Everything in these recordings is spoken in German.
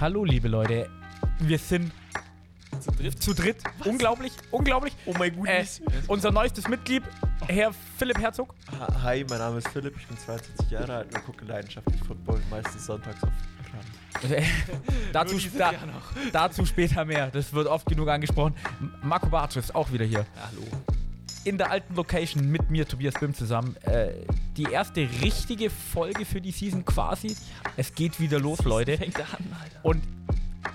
Hallo, liebe Leute. Wir sind Zu dritt? zu dritt. Unglaublich, unglaublich. Oh mein Äh, unser neuestes Mitglied, Herr Philipp Herzog. Hi, mein Name ist Philipp, ich bin 22 Jahre alt und gucke leidenschaftlich Football, meistens sonntags auf Plan. Äh, dazu, da, dazu später mehr. Das wird oft genug angesprochen. Marco Bartsch ist auch wieder hier. Hallo. In der alten Location mit mir, Tobias Bim, zusammen. Äh, die erste richtige Folge für die Season quasi. Es geht wieder los, Leute. Fängt an, Alter. Und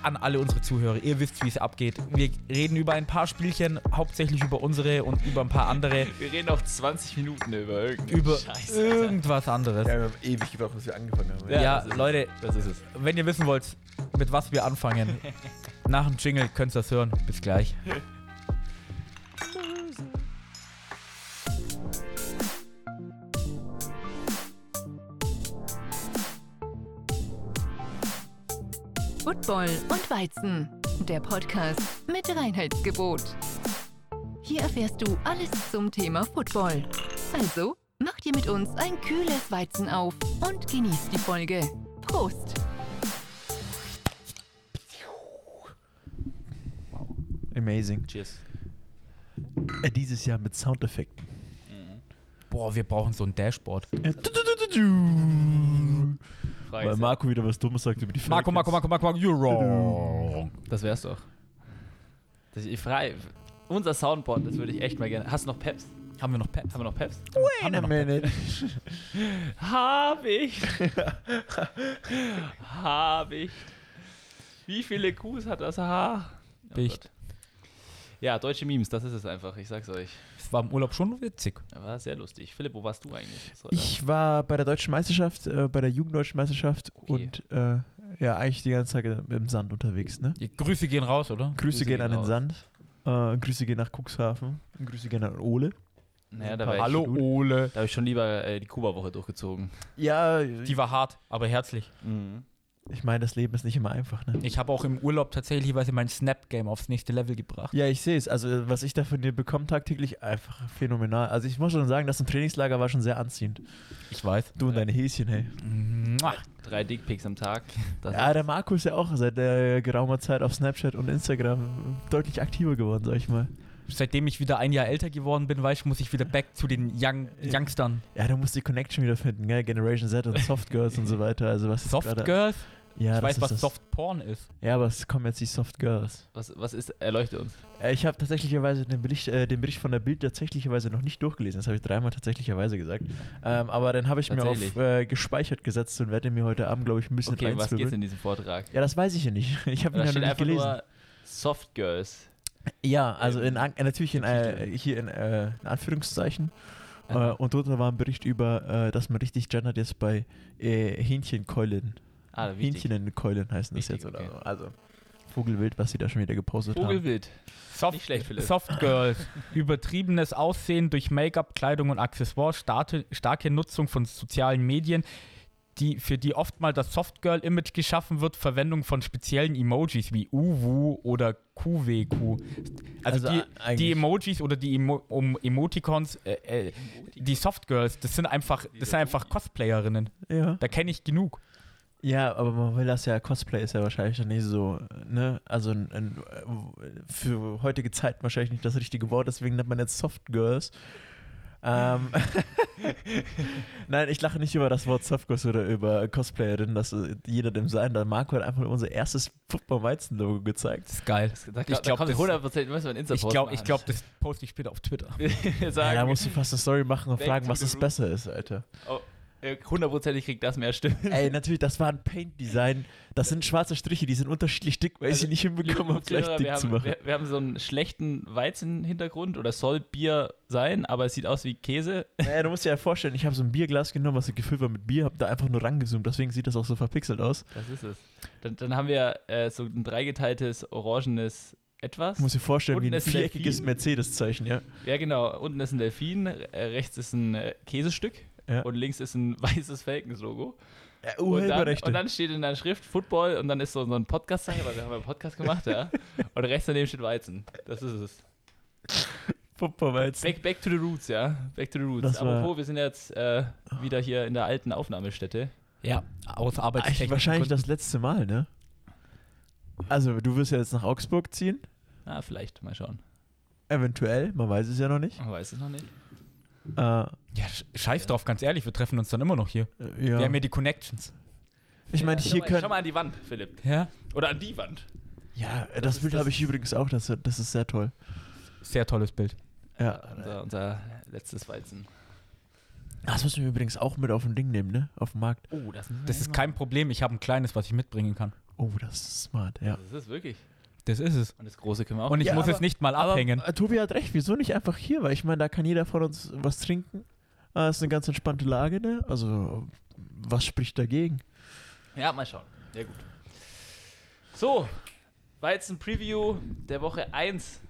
an alle unsere Zuhörer, ihr wisst, wie es abgeht. Wir reden über ein paar Spielchen, hauptsächlich über unsere und über ein paar andere, Wir reden auch 20 Minuten über über Scheiße. irgendwas anderes. Ja, wir haben ewig gebraucht, bis wir angefangen haben. Ja, Ja, das ist Leute, Das ist es. wenn ihr wissen wollt, mit was wir anfangen, nach dem Jingle könnt ihr das hören. Bis gleich. Football und Weizen, der Podcast mit Reinheitsgebot. Hier erfährst du alles zum Thema Football. Also, mach dir mit uns ein kühles Weizen auf und genieß die Folge. Prost! Amazing. Cheers. Äh, dieses Jahr mit Soundeffekten. Boah, wir brauchen so ein Dashboard. Weil Frage Marco wieder was Dummes sagt über die Marco, Marco, Marco, Marco, Marco, you're wrong. Das wär's doch. Das ich frage, unser Soundboard, das würde ich echt mal gerne. Hast du noch Peps? Haben wir noch Peps? Haben wir noch Peps? Haben wir noch minute. Hab ich. Hab ich. Wie viele Qs hat das Haar? Oh Bicht. Gott. Ja, deutsche Memes, das ist es einfach. Ich sag's euch. War im Urlaub schon witzig. War sehr lustig. Philipp, wo warst du eigentlich? So, Ich war bei der deutschen Meisterschaft, äh, bei der Jugenddeutschen Meisterschaft Okay. und äh, ja, eigentlich die ganze Zeit im Sand unterwegs. Ne? Die Grüße gehen raus, oder? Grüße, Grüße gehen gehen an den raus. Sand. Äh, Grüße gehen nach Cuxhaven. Und Grüße gehen an Ole. naja, da, war Hallo, Ich, Ole. da habe ich schon lieber äh, die Kuba-Woche durchgezogen. Ja, Die war hart, aber herzlich. Ich meine, das Leben ist nicht immer einfach. Ne? Ich habe auch im Urlaub tatsächlich mein Snap-Game aufs nächste Level gebracht. Ja, ich sehe es. Also, was ich da von dir bekomme tagtäglich, einfach phänomenal. Also, ich muss schon sagen, das im Trainingslager war schon sehr anziehend. Ich weiß. Du und deine Häschen, hey. Mua. Drei Dickpics am Tag. Das Ja, der Marco ist ja auch seit äh, geraumer Zeit auf Snapchat und Instagram deutlich aktiver geworden, sag ich mal. Seitdem ich wieder ein Jahr älter geworden bin, weißt du, muss ich wieder back zu den Young, Youngstern. Ja, du musst die Connection wieder finden, gell? Generation Z und Soft Girls und so weiter. Also, was ist Soft gerade- Girls? Ja, ich weiß, was. Soft Porn ist. Ja, aber es kommen jetzt die Soft Girls. was, was ist, erleuchte uns. Äh, ich habe tatsächlicherweise den Bericht, äh, den Bericht von der Bild tatsächlicherweise noch nicht durchgelesen. Das habe ich dreimal tatsächlicherweise gesagt. Ähm, aber den habe ich mir auf äh, gespeichert gesetzt und werde mir heute Abend, glaube ich, ein bisschen Okay, was geht's in diesem Vortrag? Ja, das weiß ich ja nicht. Ich habe ihn ja noch nicht gelesen. nur Soft Girls. ja, also in, An- äh, natürlich in, äh, hier in, äh, in Anführungszeichen. Aha. und drunter war ein Bericht über, dass man richtig gendert jetzt bei äh, Hähnchenkeulen. Ah, wichtig. Hähnchenkeulen heißen das Wichtig, jetzt oder okay. so. Also Vogelwild, was sie da schon wieder gepostet haben. Vogelwild. Soft, Nicht schlecht, Philipp. Soft Girls. Übertriebenes Aussehen durch Make-up, Kleidung und Accessoires, starke, starke Nutzung von sozialen Medien, die, für die oft mal das Soft Girl-Image geschaffen wird, Verwendung von speziellen Emojis wie Uwu oder QWQ. Also, Also, die, die Emojis oder die Emo um Emoticons, äh, äh, die Soft Girls, das sind einfach, das sind einfach Cosplayerinnen. Ja. Da kenne ich genug. Ja, aber man will das ja, Cosplay ist ja wahrscheinlich nicht so, ne? Also ein, ein, für heutige Zeit wahrscheinlich nicht das richtige Wort, deswegen nennt man jetzt Soft Girls. Ähm, Nein, ich lache nicht über das Wort Soft Girls oder über Cosplayerin, das äh, jeder dem sein. Da Marco hat einfach nur unser erstes Football-Weizen-Logo gezeigt. Das ist geil. Da, Ich glaub, kommt das- 100% müssen wir ein Insta Ich glaube, ich das poste ich später auf Twitter. Ja, da musst du fast eine Story machen und fragen, to was das besser ist, Alter. oh, hundertprozentig kriegt das mehr Stimmen. Ey, natürlich, das war ein Paint-Design. Das sind schwarze Striche, die sind unterschiedlich dick, weil ich sie nicht hinbekommen habe, gleich dick wir, zu haben, machen. wir, wir haben so einen schlechten Weizenhintergrund oder soll Bier sein, aber es sieht aus wie Käse. Naja, du musst dir ja vorstellen, ich habe so ein Bierglas genommen, was gefüllt war mit Bier, habe da einfach nur rangezoomt, deswegen sieht das auch so verpixelt aus. Das ist es. Dann, dann haben wir äh, so ein dreigeteiltes orangenes Etwas. Du musst dir vorstellen, wie Unten ein ist ein viereckiges. Mercedes-Zeichen, ja. Ja, genau. Unten ist ein Delfin, äh, rechts ist ein äh, Käsestück Ja. und links ist ein weißes Falcons-Logo. ja Und, dann, und dann steht in der Schrift Football und dann ist so, so ein Podcast-Zeichen, weil wir haben einen Podcast gemacht, ja. Und rechts daneben steht Weizen. Das ist es. Football-Weizen. Back, back to the roots, ja. Back to the roots. Das war- Apropos, wir sind jetzt äh, wieder hier in der alten Aufnahmestätte. Ja, aus Eigentlich Arbeitstechnik. wahrscheinlich das letzte Mal, ne? Also, du wirst ja jetzt nach Augsburg ziehen. Ah, vielleicht, mal schauen. Eventuell, man weiß es ja noch nicht. Man weiß es noch nicht. Äh, Ja, sch- scheiß drauf, ganz ehrlich, wir treffen uns dann immer noch hier. ja. Wir haben ja die Connections. ich meine, schau hier mal, können. Schau mal an die Wand, Philipp. Ja. Oder an die Wand. Ja, das, Das Bild habe ich übrigens auch. Das, das ist sehr toll. Sehr tolles Bild. Ja. Unser, unser letztes Weizen. Das müssen wir übrigens auch mit auf ein Ding nehmen, ne? Auf dem Markt. Oh, das, Das ist kein Problem, ich habe ein kleines, was ich mitbringen kann. Oh, das ist smart, ja. Das ist wirklich. Das ist es. Und das große können wir auch. Und ich Ja, muss aber- es nicht mal Aber abhängen. äh, Tobi hat recht, wieso nicht einfach hier? Weil ich meine, da kann jeder von uns was trinken. Ah, ist eine ganz entspannte Lage, ne? Also, was spricht dagegen? Ja, mal schauen. Ja, gut. So, Weizen-Preview der Woche 1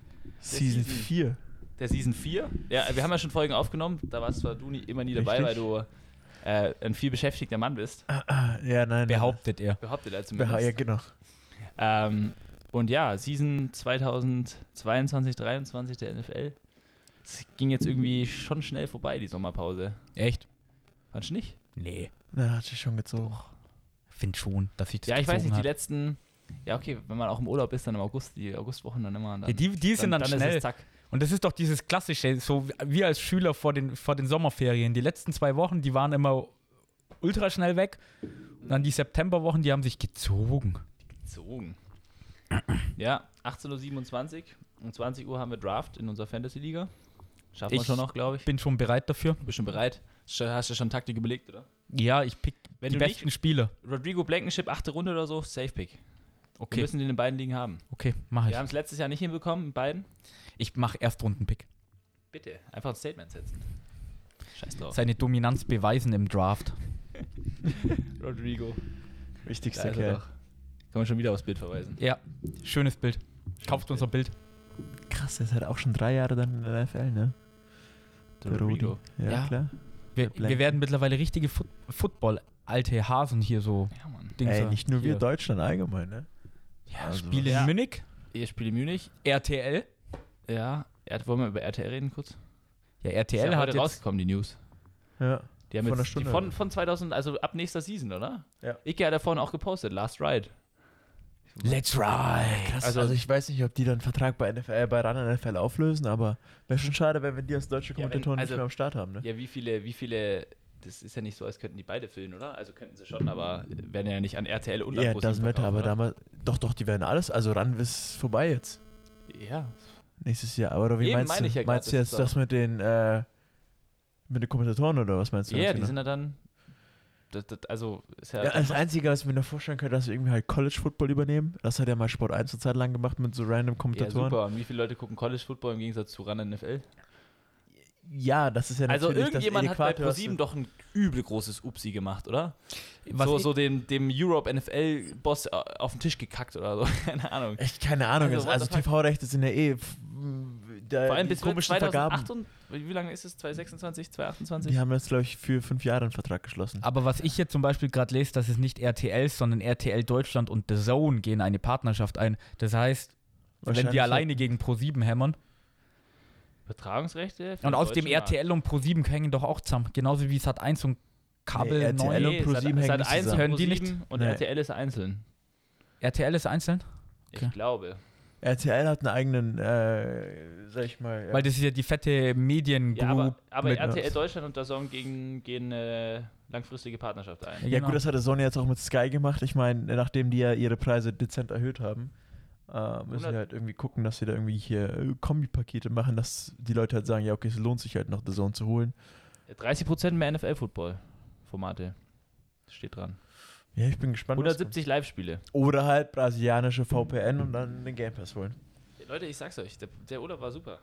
Season Season. 4. der Season 4. Ja, wir haben ja schon Folgen aufgenommen. Da warst zwar du nie, immer nie dabei, Richtig. weil du äh, ein viel beschäftigter Mann bist. Ah, ja, nein. Behauptet er. Behauptet er Beha zumindest. ja, genau. Ähm, und ja, Season 2022, 23 der NFL. Es ging jetzt irgendwie schon schnell vorbei, die Sommerpause. Echt? Fandst du nicht? Nee. Na, hat sich schon gezogen. Find schon, dass ich das Ja, ich weiß nicht, die hat. letzten. Ja, okay, wenn man auch im Urlaub ist, dann im August, die Augustwochen dann immer. Dann, Ja, die, die sind dann, ist schnell. es zack. Und das ist doch dieses klassische, so wie als Schüler vor den, vor den Sommerferien. Die letzten zwei Wochen, die waren immer ultra schnell weg. Und dann die Septemberwochen, die haben sich gezogen. Gezogen. Ja, 18.27 Uhr. Um 20 Uhr haben wir Draft in unserer Fantasy-Liga. Schaffen wir Ich schon noch, glaube ich. Bin schon bereit dafür. Bist schon bereit? Hast du schon Taktik überlegt, oder? Ja, ich pick Wenn die du besten Spieler. Rodrigo Blankenship, achte Runde oder so, Safe Pick. Wir Okay, müssen den in beiden Ligen haben. okay, mach ich. Wir haben es letztes Jahr nicht hinbekommen, in beiden. Ich mache Erstrunden-Pick. Bitte, einfach ein Statement setzen. Scheiß drauf. Seine Dominanz beweisen im Draft. Rodrigo. Wichtigster er Kerl. Kann man schon wieder aufs Bild verweisen. Ja, schönes Bild. Kauft unser Bild. Krass, der ist halt auch schon drei Jahre dann in der NFL, ne? Der Rodrigo. Ja, Ja. klar. Wir, wir werden mittlerweile richtige Foot Football-alte Hasen hier so. Ja, Mann. Dings Ey, nicht nur wir Hier. Deutschland allgemein, ne? Ja, Also- Spiele Ja. in Munich, Ihr spielt in Munich. RTL. Ja. Er, wollen wir über RTL reden kurz? Ja, Ist RTL ja hat heute jetzt. rausgekommen, die News. Ja. Die haben einer jetzt Stunde. Die von, von 2000, also ab nächster Season, oder? Ja. Ike hat da vorhin auch gepostet, Last Ride. Let's ride. Krass, Also- also, ich weiß nicht, ob die dann einen Vertrag bei NFL, äh, bei RAN NFL auflösen, aber wäre schon schade, wenn wir die als deutsche Ja, wenn- Kommentatoren also- nicht mehr am Start haben, ne? Ja, wie viele, wie viele, das ist ja nicht so, als könnten die beide füllen, oder? Also könnten sie schon, aber werden ja nicht an RTL und Ja, das verkaufen, aber oder? damals, doch, doch, die werden alles, also RAN ist vorbei jetzt, Ja, nächstes Jahr, aber wie Eben meinst du, ja meinst du das jetzt ist das mit den, äh, mit den Kommentatoren oder was meinst du? ja, jetzt die genau? sind ja dann, das, das, also ist ja, Ja, das Einzige, was ich mir noch vorstellen könnte, dass wir irgendwie halt College Football übernehmen. Das hat ja mal Sport 1 eine Zeit lang gemacht mit so random ja, Kommentatoren. super. Und wie viele Leute gucken College Football im Gegensatz zu Run NFL? Ja, das ist ja Also natürlich irgendjemand das hat bei ProSieben du- doch ein übel großes Upsi gemacht, oder? Was so so dem, dem Europe NFL-Boss auf den Tisch gekackt oder so. Keine Ahnung. Echt keine Ahnung. Also, Also, what also? TV-Rechte sind ja eh da, Vor allem bis komischen Vergaben. 2008 und, wie lange ist es? 2026, 2028? Die haben jetzt, glaube ich, für fünf Jahre einen Vertrag geschlossen. Aber was ich jetzt zum Beispiel gerade lese, dass es nicht RTL, sondern RTL Deutschland und The Zone gehen eine Partnerschaft ein. Das heißt, wenn die alleine gegen Pro7 hämmern. Übertragungsrechte? für Und auf dem. RTL und Pro7 hängen doch auch zusammen. Genauso wie es hat 1 und Kabel Nee, RTL 9. und ProSieben hängen Sat nicht 1 zusammen. Hören die nicht? und Nee. RTL ist einzeln. RTL ist einzeln? Okay. Ich glaube. RTL hat einen eigenen, äh, sag ich mal. Ja. Weil das ist ja die fette Mediengroup. Ja, aber, aber mit- RTL Deutschland und DAZN gehen, gehen äh, langfristige Partnerschaft ein. ja genau. gut, das hat der Sony jetzt auch mit Sky gemacht. Ich meine, nachdem die ja ihre Preise dezent erhöht haben, äh, müssen 100 sie halt irgendwie gucken, dass sie da irgendwie hier äh, Kombipakete machen, dass die Leute halt sagen, ja okay, es lohnt sich halt noch The Zone zu holen. 30% mehr NFL-Football-Formate. Steht dran. Ja, ich bin gespannt. was 170 Live-Spiele. Oder halt brasilianische VPN und dann den Game Pass holen. Leute, ich sag's euch, der, der Urlaub war super.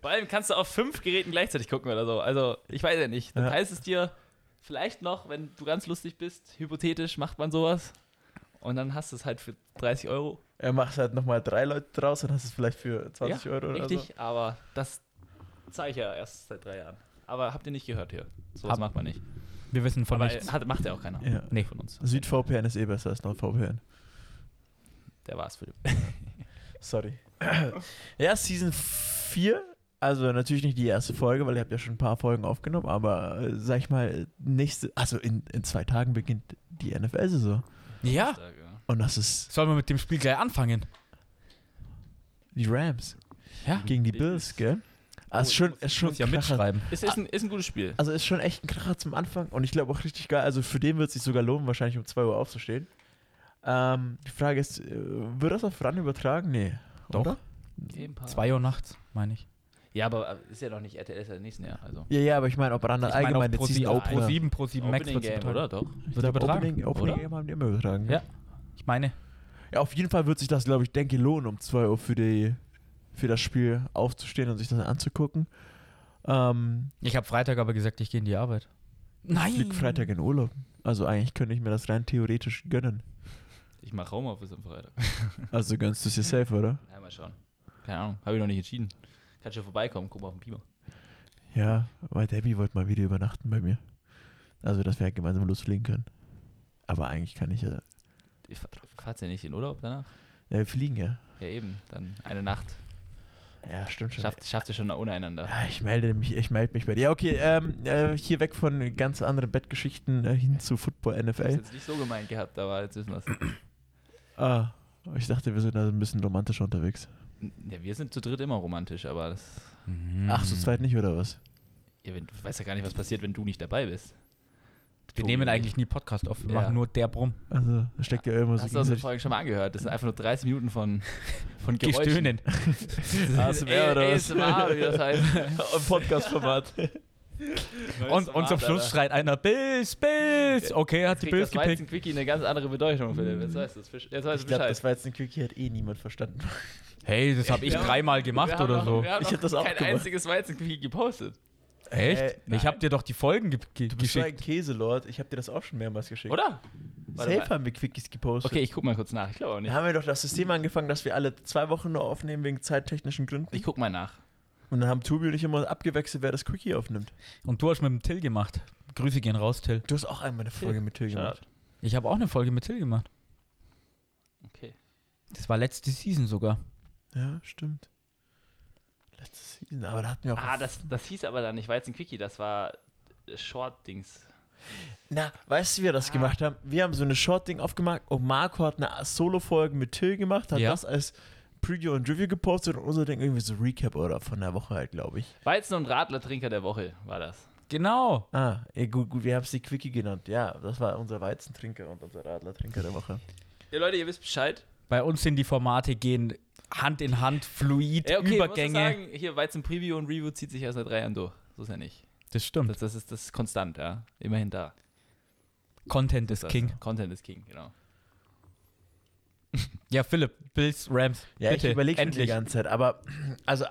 Vor allem kannst du auf fünf Geräten gleichzeitig gucken oder so. Also, ich weiß ja nicht. Dann Ja. teilst es dir vielleicht noch, wenn du ganz lustig bist, hypothetisch macht man sowas. Und dann hast du es halt für 30 Euro. Er macht halt nochmal drei Leute draus, dann hast du es vielleicht für 20 Euro oder Richtig, aber das zeige ich ja erst seit drei Jahren. Aber habt ihr nicht gehört hier? Hab- macht man nicht. Wir wissen von aber nichts. hat, macht ja auch keiner. Ja. Nee. von uns. SüdVPN ist eh besser als NordVPN. Der war's, Philipp. Sorry. ja, Season 4. Also natürlich nicht die erste Folge, weil ihr habt ja schon ein paar Folgen aufgenommen, aber äh, sag ich mal, nächste, also in, in zwei Tagen beginnt die NFL-Saison. Ja. Und das ist Sollen wir mit dem Spiel gleich anfangen? die Rams Ja. gegen die Bills. Bills, gell? Ah, ist schon, ist schon Muss ja mitschreiben. Ist, ist, ein, ist ein gutes Spiel. Also ist schon echt ein Kracher zum Anfang und ich glaube auch richtig geil. Also für den wird es sich sogar lohnen, wahrscheinlich um 2 Uhr aufzustehen. Ähm, die Frage ist, äh, wird das auf RAN übertragen? Nee. Doch. Oder? Game Pass. 2 Uhr nachts, meine ich. Ja, aber äh, ist ja noch nicht RTL, ist ja nächsten Jahr. Also. Ja, ja, aber ich meine, ob RAN Ich meine, allgemein auf Pro, Pro Opener. 7, Pro 7 Max Opening wird Game, oder? Doch. Ich Wird übertragen, Opening, Opening oder? Game haben die immer übertragen. Ja. Ich meine, ja, auf jeden Fall wird sich das, glaube ich, denke lohnen, um 2 Uhr für, die, für das Spiel aufzustehen und sich das anzugucken. Ähm, ich habe Freitag aber gesagt, ich gehe in die Arbeit. Nein! ich flieg Freitag in Urlaub. Also eigentlich könnte ich mir das rein theoretisch gönnen. Ich mache Homeoffice am Freitag. Also gönnst du es dir safe, oder? Ja, mal schauen. Keine Ahnung, habe ich noch nicht entschieden. Kannst du vorbeikommen, guck mal auf den Beamer. Ja, weil Debbie wollte mal wieder übernachten bei mir. Also, dass wir halt gemeinsam losfliegen können. Aber eigentlich kann ich ja. Ich fahr- fahrt's ja nicht in Urlaub danach? Ja, wir fliegen ja. Ja, eben. Dann eine Nacht. Ja, stimmt schon. Schafft, schafft ihr schon untereinander. Ja, ich melde mich, ich melde mich bei dir. Ja, okay, ähm, äh, hier weg von ganz anderen Bettgeschichten äh, hin zu Football Ich NFL. jetzt nicht so gemeint gehabt, aber jetzt wissen wir's. Ah, ich dachte, wir sind da ein bisschen romantischer unterwegs. Ja, wir sind zu dritt immer romantisch, aber das. Mhm. Ach, zu zweit nicht, oder was? Ja, wenn, du weißt ja gar nicht, was passiert, wenn du nicht dabei bist. Wir nehmen und eigentlich nie Podcast auf, wir Ja. machen nur der Brumm. Also, da steckt ja irgendwas Hast du unsere Folge schon mal angehört? Das sind einfach nur 30 Minuten von, von Geräuschen. Gestöhnen. ASMR oder was? ASMR, wie das heißt. Im Podcast-Format. Und, und zum Schluss schreit einer Bills, Bills. Okay, hat die Bills das gepickt. Weizen-Quickie eine ganz andere Bedeutung, Philipp. Jetzt weißt du es. Jetzt weißt Ich du glaube, Bescheid. das war jetzt ein Quickie, hat eh niemand verstanden. Hey, das habe ich dreimal gemacht oder so. Ich noch hab das auch kein einziges Weizen-Quickie gepostet. Echt? Äh, ich habe dir doch die Folgen ge ge Du bist so ein geschickt. Käselord. Ich habe dir das auch schon mehrmals geschickt. Oder? Warte Safe mal. haben wir Quickies gepostet. Okay, ich guck mal kurz nach. Ich glaube auch nicht. Dann haben wir doch das System angefangen, dass wir alle zwei Wochen nur aufnehmen wegen zeittechnischen Gründen. Ich guck mal nach. Und dann haben Tobi und ich immer abgewechselt, wer das Quickie aufnimmt. Und du hast mit dem Till gemacht. Grüße gehen raus, Till. Du hast auch einmal eine Folge mit Till gemacht. Ich habe auch eine Folge mit Till gemacht. Okay. Das war letzte Season sogar. Ja, stimmt. Letzte Season, aber da hatten wir auch. Ah, das, das hieß aber dann nicht Weizen-Quickie, das war äh, Short-Dings. Na, weißt du, wie wir das gemacht haben? Wir haben so eine Short-Ding aufgemacht und Marco hat eine Solo-Folge mit Till gemacht, hat Ja. das als Preview und Review gepostet und unser Ding irgendwie so Recap oder von der Woche halt, glaube ich. Weizen- und Radler-Trinker der Woche war das. Genau. Ah, ja, gut, gut, wir haben es die Quickie genannt. Ja, das war unser Weizentrinker und unser Radlertrinker der Woche. Ja, Leute, ihr wisst Bescheid. Bei uns sind die Formate gehen Hand in Hand, fluid, Ja, okay, Übergänge. Muss sagen, hier Weizen-Preview und Review zieht sich erst seit drei Jahren durch. So ist ja nicht. das stimmt. Das, das, ist, das ist konstant, ja. Immerhin da. Content ist King. Content ist King, genau. Ja, Philipp, Bills, Rams. Ja, bitte, ich überlege die ganze Zeit, aber also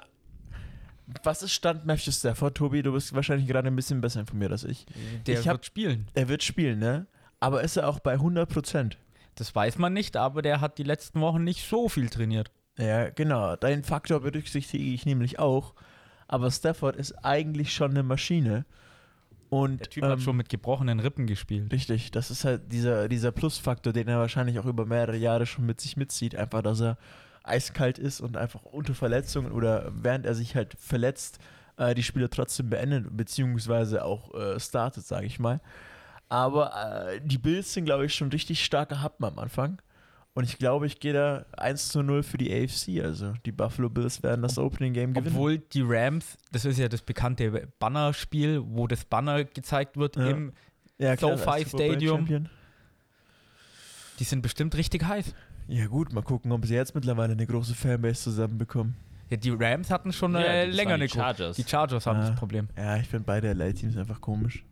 was ist Stand Matthew Stafford, Tobi? Du bist wahrscheinlich gerade ein bisschen besser informiert als ich. Der Ich hab- wird spielen. Er wird spielen, ne? Aber ist er auch bei 100 Prozent? Das weiß man nicht, aber der hat die letzten Wochen nicht so viel trainiert. Ja, genau. Deinen Faktor berücksichtige ich nämlich auch. Aber Stafford ist eigentlich schon eine Maschine. Und Der Typ ähm, hat schon mit gebrochenen Rippen gespielt. Richtig, das ist halt dieser, dieser Plusfaktor, den er wahrscheinlich auch über mehrere Jahre schon mit sich mitzieht. Einfach, dass er eiskalt ist und einfach unter Verletzungen oder während er sich halt verletzt, äh, die Spiele trotzdem beendet, beziehungsweise auch äh, startet, sage ich mal. Aber äh, die Bills sind, glaube ich, schon richtig starke Happen am Anfang. Und ich glaube, ich gehe da 1 zu 0 für die AFC. Also die Buffalo Bills werden das Opening Game gewinnen. Obwohl die Rams, das ist ja das bekannte Banner-Spiel, wo das Banner gezeigt wird, Ja. im, ja, SoFi Stadium. Champion. die sind bestimmt richtig heiß. Ja gut, mal gucken, ob sie jetzt mittlerweile eine große Fanbase zusammenbekommen. Ja, die Rams hatten schon Ja, äh, länger eine Chargers. Die Chargers haben das Problem. Ja, ich finde beide LA-Teams einfach komisch.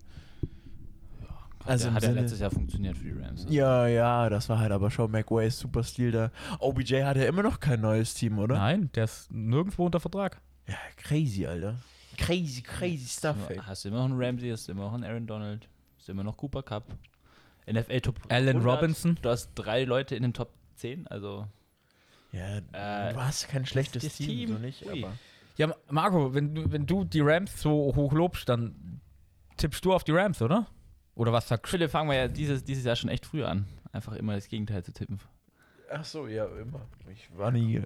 Also im hat ja letztes Jahr funktioniert für die Rams. ne? Ja, ja, das war halt aber schon McWays super Stil da. OBJ hat ja immer noch kein neues Team, oder? Nein, der ist nirgendwo unter Vertrag. Ja, crazy, Alter. Crazy, crazy stuff, ey. Hast du immer noch einen Ramsey, hast du immer noch einen Aaron Donald, hast du immer noch Cooper Cup. NFL Top Allen 100. Robinson. Du hast drei Leute in den Top 10, also Ja, Äh, du hast kein schlechtes Team, Team, so nicht, ui. aber... Ja, Marco, wenn du, wenn du die Rams so hoch lobst, dann tippst du auf die Rams, oder? Oder was sagst du? Philipp fangen wir ja dieses, dieses Jahr schon echt früh an. Einfach immer das Gegenteil zu tippen. Ach so, ja, immer. Ich war nie...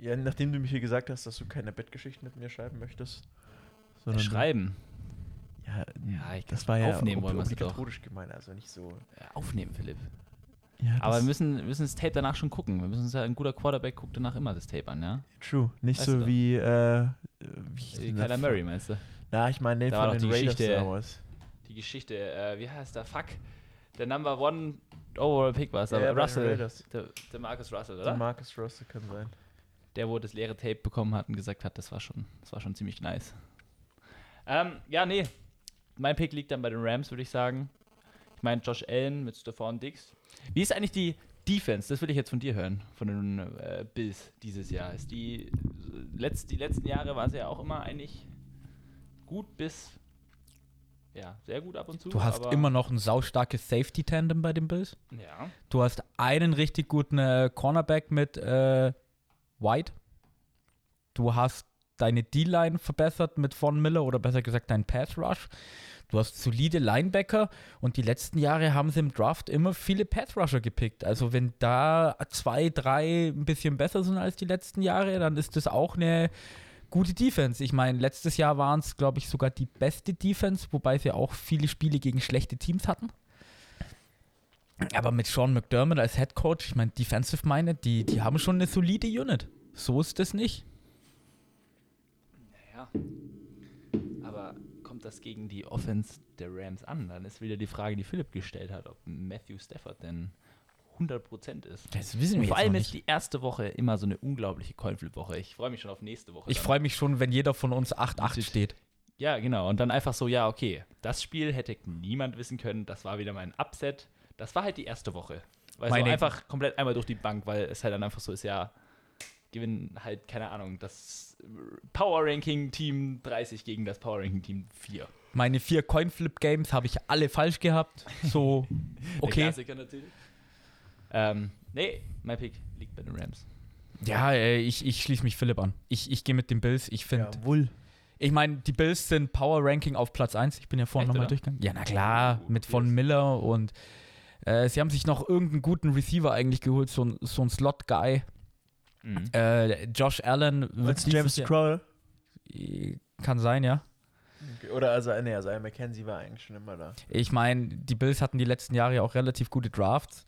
Ja, nachdem du mir hier gesagt hast, dass du keine Bettgeschichten mit mir schreiben möchtest. sondern- Schreiben. Ja, Ja, ich das war ja aufnehmen ob- wollen wir es doch. obligatorisch gemeint, also nicht so... Ja, aufnehmen, Philipp. Ja, Aber wir müssen, wir müssen das Tape danach schon gucken. Wir müssen uns ja, ein guter Quarterback guckt danach immer das Tape an, ja? True. Nicht Weißt so wie, äh, wie Wie Kyler Murray, meinst du? Na, ich meine war von den Raiders damals. Die Geschichte, äh, wie heißt der? Fuck. Der Number One Overall Pick war es, Ja, aber den Russell. Der, der Marcus Russell, Der oder? Marcus Russell kann sein. der, wo das leere Tape bekommen hat und gesagt hat, das war schon, das war schon ziemlich nice. Ähm, ja, nee. Mein Pick liegt dann bei den Rams, würde ich sagen. Ich meine, Josh Allen mit Stephon Diggs. Wie ist eigentlich die Defense? Das will ich jetzt von dir hören, von den äh, Bills dieses Jahr. Ist die, äh, letzt, die letzten Jahre war sie ja auch immer eigentlich gut bis, ja, sehr gut ab und zu. Du hast immer noch ein saustarkes Safety-Tandem bei den Bills. Ja. Du hast einen richtig guten äh, Cornerback mit äh, White. Du hast deine D-Line verbessert mit Von Miller oder besser gesagt deinen Pass Rush. Du hast solide Linebacker und die letzten Jahre haben sie im Draft immer viele Pass Rusher gepickt. Also wenn da zwei, drei ein bisschen besser sind als die letzten Jahre, dann ist das auch eine gute Defense. Ich meine, letztes Jahr waren es, glaube ich, sogar die beste Defense, wobei sie auch viele Spiele gegen schlechte Teams hatten. Aber mit Sean McDermott als Head Coach, ich meine, Defensive Minded, die, die haben schon eine solide Unit. So ist es nicht. Ja. Aber kommt das gegen die Offense der Rams an? Dann ist wieder die Frage, die Philipp gestellt hat, ob Matthew Stafford denn 100% ist. Das wissen Und vor allem ist die erste Woche immer so eine unglaubliche Coinflip-Woche. Ich freue mich schon auf nächste Woche. Ich freue mich schon, wenn jeder von uns 8-8 Natürlich. steht. Ja, genau. Und dann einfach so, ja, okay, das Spiel hätte niemand wissen können. Das war wieder mein Upset. Das war halt die erste Woche. Weil so einfach komplett einmal durch die Bank, weil es halt dann einfach so ist, ja, gewinnen halt, keine Ahnung, das Power Ranking Team 30 gegen das Power Ranking Team 4. Meine vier Coinflip-Games habe ich alle falsch gehabt. So, Der okay. Klassiker natürlich. Ähm, nee, mein Pick liegt bei den Rams. Ja, äh, ich, ich schließe mich Philipp an. Ich, ich gehe mit den Bills. Ich finde, Jawohl. ich meine, die Bills sind Power Ranking auf Platz 1. Ich bin ja vorhin nochmal durchgegangen. Ja, na klar, Oh, mit von. Miller und äh, sie haben sich noch irgendeinen guten Receiver eigentlich geholt, so, ein- so ein Slot-Guy. Mhm. Äh, Josh Allen wird James Jahr- Crowder. Kann sein, ja. Oder also, nee, also McKenzie war eigentlich schon immer da. Ich meine, die Bills hatten die letzten Jahre ja auch relativ gute Drafts.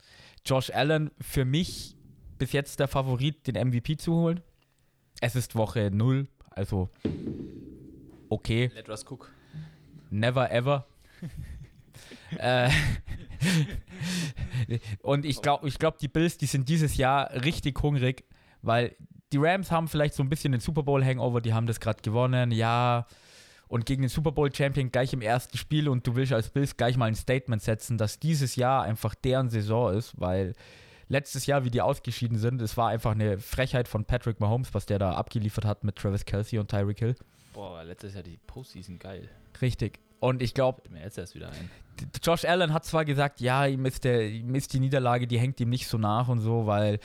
Josh Allen für mich bis jetzt der Favorit, den MVP zu holen. Es ist Woche 0, also okay, Let us cook. never ever. äh, und ich glaube, ich glaub, die Bills, die sind dieses Jahr richtig hungrig, weil die Rams haben vielleicht so ein bisschen den Super Bowl Hangover, die haben das gerade gewonnen, ja. Und gegen den Super Bowl Champion gleich im ersten Spiel und du willst als Bills gleich mal ein Statement setzen, dass dieses Jahr einfach deren Saison ist, weil letztes Jahr, wie die ausgeschieden sind, es war einfach eine Frechheit von Patrick Mahomes, was der da abgeliefert hat mit Travis Kelsey und Tyreek Hill. Boah, letztes Jahr die Postseason geil. Richtig. Und ich glaube, mir jetzt erst wieder ein. Josh Allen hat zwar gesagt, ja, ihm ist, der, ihm ist die Niederlage, die hängt ihm nicht so nach und so, weil,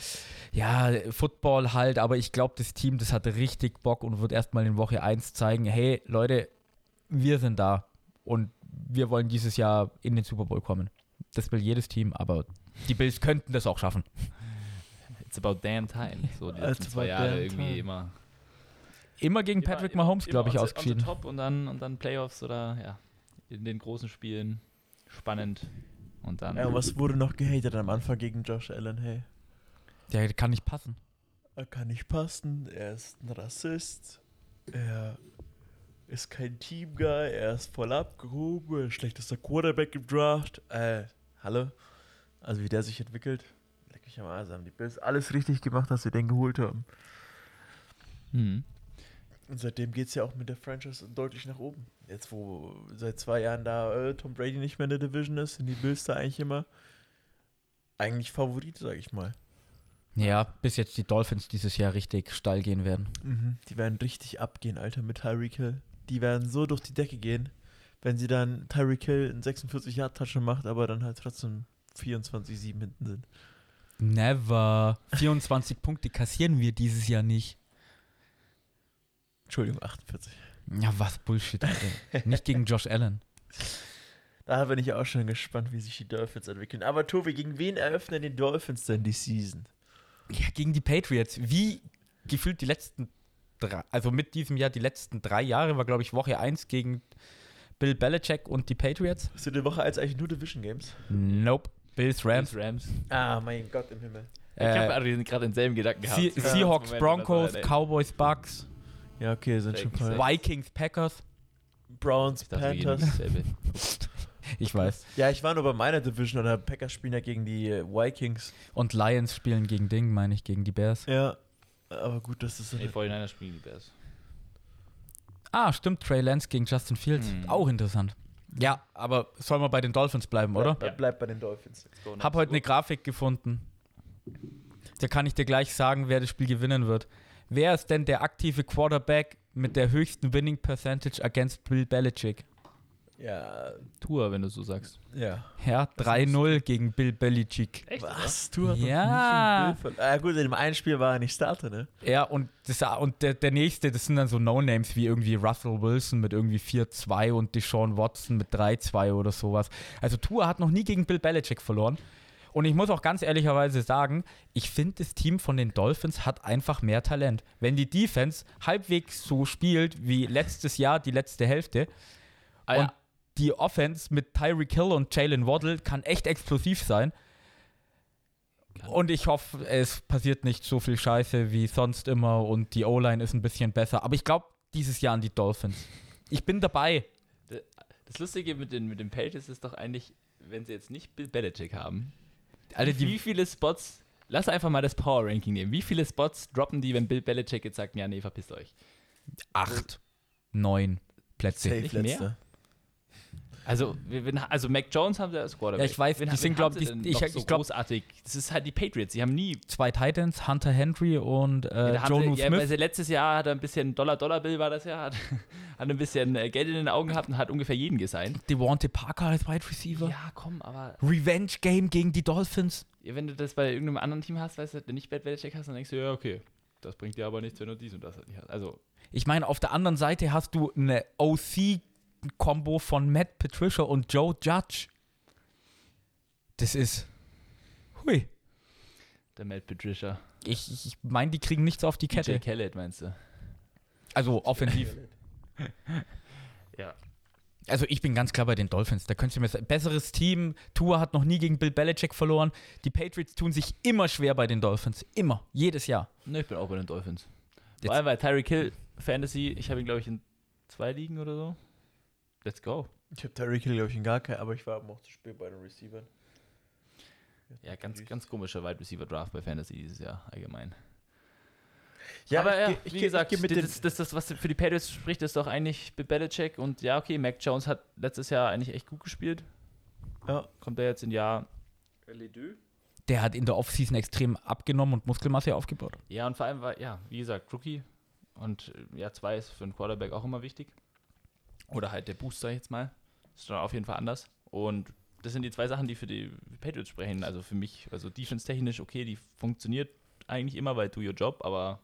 ja, Football halt, aber ich glaube, das Team, das hat richtig Bock und wird erstmal in Woche 1 zeigen, hey, Leute, wir sind da und wir wollen dieses Jahr in den Super Bowl kommen. Das will jedes Team, aber die Bills könnten das auch schaffen. It's about damn time. So die letzten zwei Jahre irgendwie time. immer. Immer gegen immer- Patrick immer- Mahomes, glaube ich, ausgeschieden. On the top und dann, und dann Playoffs oder ja, in den großen Spielen. Spannend. Und dann. Ja, was wurde noch gehatet am Anfang gegen Josh Allen? Hey, Der kann nicht passen. er kann nicht passen, er ist ein Rassist, er ist kein Teamguy, er ist voll abgehoben, er ist schlechtester Quarterback im Draft. Äh, hallo? Also wie der sich entwickelt, leck mich am Arsch, haben die Bills alles richtig gemacht, dass sie den geholt haben. Hm. Und seitdem geht es ja auch mit der Franchise deutlich nach oben. Jetzt, wo seit zwei Jahren da äh, Tom Brady nicht mehr in der Division ist, sind die Bills da eigentlich immer eigentlich Favorit, sag ich mal. Ja, bis jetzt die Dolphins dieses Jahr richtig steil gehen werden. Die werden richtig abgehen, Alter, mit Tyreek Hill. Die werden so durch die Decke gehen, wenn sie dann Tyreek Hill einen 46 Yard Touchdown macht, aber dann halt trotzdem 24-7 hinten sind. Never. 24 Punkte kassieren wir dieses Jahr nicht. Entschuldigung, 48. Ja, was Bullshit, Alter. Nicht gegen Josh Allen. Da bin ich auch schon gespannt, wie sich die Dolphins entwickeln. Aber Tobi, gegen wen eröffnen die Dolphins denn die Season? Ja, gegen die Patriots. Wie gefühlt die letzten drei, also mit diesem Jahr die letzten drei Jahre war, glaube ich, Woche 1 gegen Bill Belichick und die Patriots. Hast du die Woche als eigentlich nur Division Games? Nope. Bills, Rams. Rams. Ah, mein Gott im Himmel. ich Äh, habe gerade denselben Gedanken gehabt. Se. Seahawks, Moment, Broncos, Cowboys, Bucks, Ja, okay, sind schon ein paar. Vikings, Packers. Browns, Ich dachte, Panthers. Ich weiß. Ja, ich war nur bei meiner Division oder Packers spielen ja gegen die äh, Vikings. Und Lions spielen gegen Ding, meine ich, gegen die Bears. Ja, aber gut, das ist so Nee, eine 49ers spielen die Bears. Ah, stimmt, Trey Lance gegen Justin Fields. Hm. Auch interessant. Ja, aber soll man bei den Dolphins bleiben, oder? Bleib, bleib bei den Dolphins. Hab heute eine. Grafik gefunden. Da kann ich dir gleich sagen, wer das Spiel gewinnen wird. Wer ist denn der aktive Quarterback mit der höchsten Winning Percentage against Bill Belichick? Ja, Tour, wenn du so sagst. ja. Ja, 3-0 gegen Bill Belichick. Echt? Was? Hast Ja. noch nie Ah, gut, in dem einen Spiel war er nicht Starter, ne? Ja, und, das, und der, der nächste, das sind dann so No-Names wie irgendwie Russell Wilson mit irgendwie 4-2 und Deshaun Watson mit 3-2 oder sowas. Also Tua hat noch nie gegen Bill Belichick verloren. Und ich muss auch ganz ehrlicherweise sagen, ich finde, das Team von den Dolphins hat einfach mehr Talent. Wenn die Defense halbwegs so spielt wie letztes Jahr, die letzte Hälfte, Ah, und ja. die Offense mit Tyreek Hill und Jalen Waddle kann echt explosiv sein. Und ich hoffe, es passiert nicht so viel Scheiße wie sonst immer und die O-Line ist ein bisschen besser. Aber ich glaube dieses Jahr an die Dolphins. Ich bin dabei. Das Lustige mit den, mit den Patriots ist doch eigentlich, wenn sie jetzt nicht Bill Belichick haben, Wie die viele Spots, lass einfach mal das Power Ranking nehmen, wie viele Spots droppen die, wenn Bill Belichick jetzt sagt, ja, nee, verpisst euch. acht, neun Plätze. Safe Nicht mehr? Also, wir, also Mac Jones haben sie als Quarterback. Ja, ich weiß, Wen- die wen sind, haben glaub sie ich, ich- noch ich so glaub- großartig. Das ist halt die Patriots. Sie haben nie. Zwei Titans, Hunter Henry und Ja, äh, ja, weil Smith. sie letztes Jahr hat er ein bisschen Dollar-Dollar-Bill war das ja, hat, hat ein bisschen äh, Geld in den Augen gehabt und hat ungefähr jeden gesigned. Devontae Parker als Wide Receiver. Ja, komm, aber Revenge Game gegen die Dolphins. wenn du das bei irgendeinem anderen Team hast, weißt du, nicht Bad Belichick hast, dann denkst du, ja, okay, das bringt dir aber nichts, wenn du dies und das halt nicht hast. Also, Ich meine, auf der anderen Seite hast du eine OC-Kombo von Matt Patricia und Joe Judge. Das ist. Hui. der Matt Patricia. Ich, ich meine, die kriegen nichts auf die DJ Kette. Khaled, meinst du? Also offensiv. Ja. Also ich bin ganz klar bei den Dolphins. Da könntest du mir sagen, besseres Team. Tua hat noch nie gegen Bill Belichick verloren. Die Patriots tun sich immer schwer bei den Dolphins. Immer. Jedes Jahr. Ne, ich bin auch bei den Dolphins. Jetzt- Vor allem, weil Tyreek Hill Fantasy, ich habe ihn, glaube ich, in zwei Ligen oder so. Let's go. Ich habe Tyreek Hill, glaube ich, in gar keinen, aber ich war auch zu spät bei den Receivern. Ja, ganz, ganz komischer Wide Receiver Draft bei Fantasy dieses Jahr allgemein. Ja, aber ich ja, ich wie geh- gesagt, ich das, das, das, was für die Patriots spricht, ist doch eigentlich Bill Belichick und ja, okay, Mac Jones hat letztes Jahr eigentlich echt gut gespielt. ja, Kommt er jetzt in Jahr? Der hat in der Offseason extrem abgenommen und Muskelmasse aufgebaut. Ja, und vor allem war, ja, wie gesagt, Rookie. Und äh, ja, zwei ist für einen Quarterback auch immer wichtig. Oder halt der Booster jetzt mal. Ist schon auf jeden Fall anders. Und das sind die zwei Sachen, die für die Patriots sprechen. Also für mich, also defense-technisch, okay, die funktioniert eigentlich immer, weil do your job, aber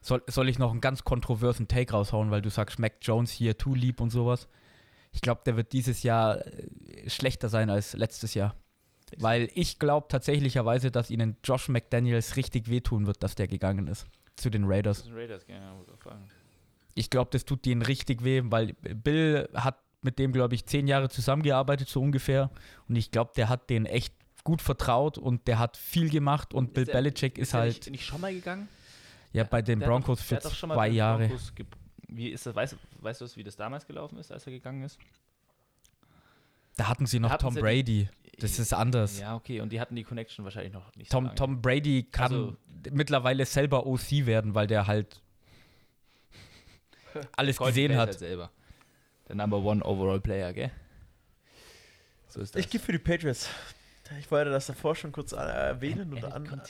Soll, soll ich noch einen ganz kontroversen Take raushauen, weil du sagst, Mac Jones hier, too lieb und sowas? Ich glaube, der wird dieses Jahr äh, schlechter sein als letztes Jahr. Weil ich glaube tatsächlicherweise, dass ihnen Josh McDaniels richtig wehtun wird, dass der gegangen ist zu den Raiders. das sind Raiders, ja, muss auch sagen. Ich glaube, das tut denen richtig weh, weil Bill hat mit dem, glaube ich, zehn Jahre zusammengearbeitet, so ungefähr. Und ich glaube, der hat denen echt gut vertraut und der hat viel gemacht und Bill der- Belichick ist, er halt, Nicht, nicht schon mal gegangen? ja, bei den Der Broncos für zwei den Jahre. Wie ist das, weißt, weißt du, wie das damals gelaufen ist, als er gegangen ist? Da hatten sie noch Hatten Tom sie die- Brady. Das ist anders. Ja, okay, und die hatten die Connection wahrscheinlich noch nicht Tom, so. Tom Brady kann Also- mittlerweile selber OC werden, weil der halt alles gesehen hat. Halt selber. Der Number One Overall Player, gell? So ist das. ich gehe für die Patriots. Ich wollte das davor schon kurz äh, erwähnen And oder it an.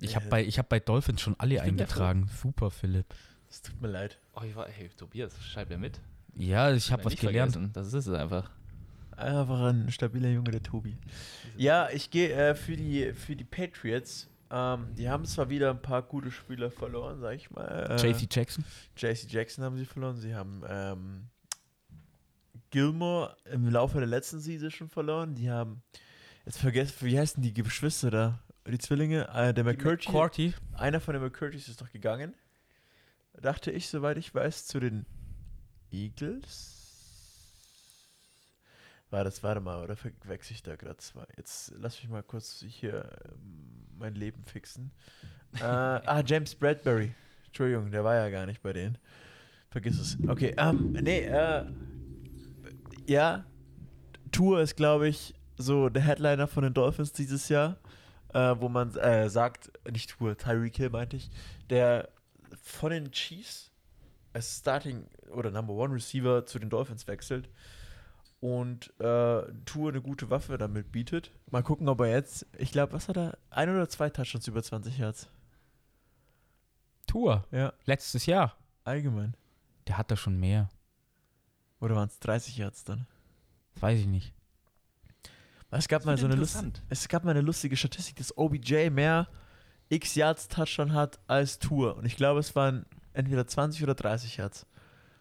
Ich habe bei, ich hab bei Dolphins schon alle eingetragen. Super, Philipp. Es tut mir leid. Oh, ich war, hey, Tobias, schreib ja mit. Ja, ich habe Hab was gelernt. vergessen. Das ist es einfach. Einfach ein stabiler Junge, der Tobi. Ja, ich gehe äh, für, die, für die Patriots. Ähm, die haben zwar wieder ein paar gute Spieler verloren, sag ich mal. Äh, JC Jackson. JC Jackson haben sie verloren. Sie haben ähm, Gilmore im Laufe der letzten Season schon verloren. Die haben jetzt vergessen, wie heißen die Geschwister da? Die Zwillinge? Äh, der McCurdy. Einer von den McCurtys ist doch gegangen. Dachte ich, soweit ich weiß, zu den Eagles. War das, warte mal, oder verwechsel ich da gerade zwei? Jetzt lass mich mal kurz hier ähm, mein Leben fixen. äh, ah, James Bradbury. Entschuldigung, der war ja gar nicht bei denen. Vergiss es. Okay, ähm, nee, äh, ja, Tour ist, glaube ich, so der Headliner von den Dolphins dieses Jahr, äh, wo man äh, sagt, nicht Tour, Tyreek Hill meinte ich, der von den Chiefs als Starting oder Number One Receiver zu den Dolphins wechselt und äh, Tour eine gute Waffe damit bietet. Mal gucken, ob er jetzt, ich glaube, was hat er? Ein oder zwei Touchdowns über 20 Yards? Tour. Ja, Letztes Jahr. allgemein. Der hat da schon mehr. Oder waren es 30 Yards dann? Das weiß ich nicht. Es gab mal so eine Lust, es gab mal eine lustige Statistik, dass OBJ mehr X Yards Touchdown hat als Tour. Und ich glaube, es waren entweder 20 oder 30 Yards.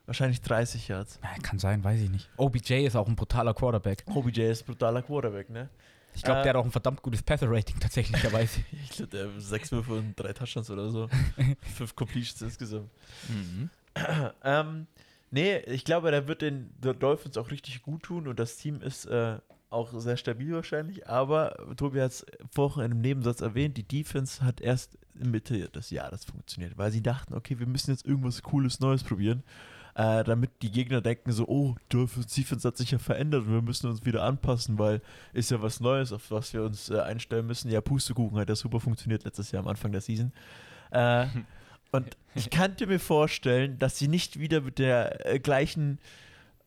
Wahrscheinlich 30 Yards. Ja, kann sein, weiß ich nicht. OBJ ist auch ein brutaler Quarterback. OBJ ist ein brutaler Quarterback, ne? Ich glaube, Äh, der hat auch ein verdammt gutes Passer-Rating tatsächlicherweise. Ich glaube, der hat sechs Würfe und drei Touchdowns oder so. Fünf Completions insgesamt. Mhm. ähm, nee, ich glaube, der wird den der Dolphins auch richtig gut tun und das Team ist äh, auch sehr stabil wahrscheinlich. Aber Tobi hat es vorhin in einem Nebensatz erwähnt, die Defense hat erst Mitte des Jahres funktioniert, weil sie dachten, okay, wir müssen jetzt irgendwas Cooles Neues probieren. Äh, damit die Gegner denken so, oh, Dolphins Defense hat sich ja verändert und wir müssen uns wieder anpassen, weil ist ja was Neues, auf was wir uns äh, einstellen müssen. Ja, Pustekuchen hat ja super funktioniert letztes Jahr am Anfang der Season. Äh, und ich kannte mir vorstellen, dass sie nicht wieder mit der äh, gleichen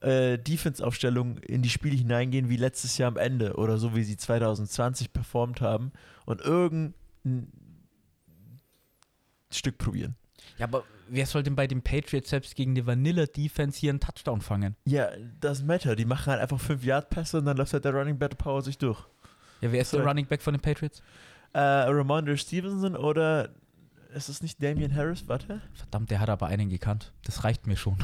äh, Defense-Aufstellung in die Spiele hineingehen wie letztes Jahr am Ende oder so wie sie 2020 performt haben und irgendein Stück probieren. ja, aber wer soll denn bei den Patriots selbst gegen die Vanilla-Defense hier einen Touchdown fangen? Ja, das matter. Die machen halt einfach 5 Yard Pässe und dann läuft halt der Running Back Power sich durch. Ja, wer ist Sorry. der Running Back von den Patriots? Äh, Ramondre Stevenson oder ist es nicht Damian Harris? Warte. Verdammt, der hat aber einen gekannt. Das reicht mir schon.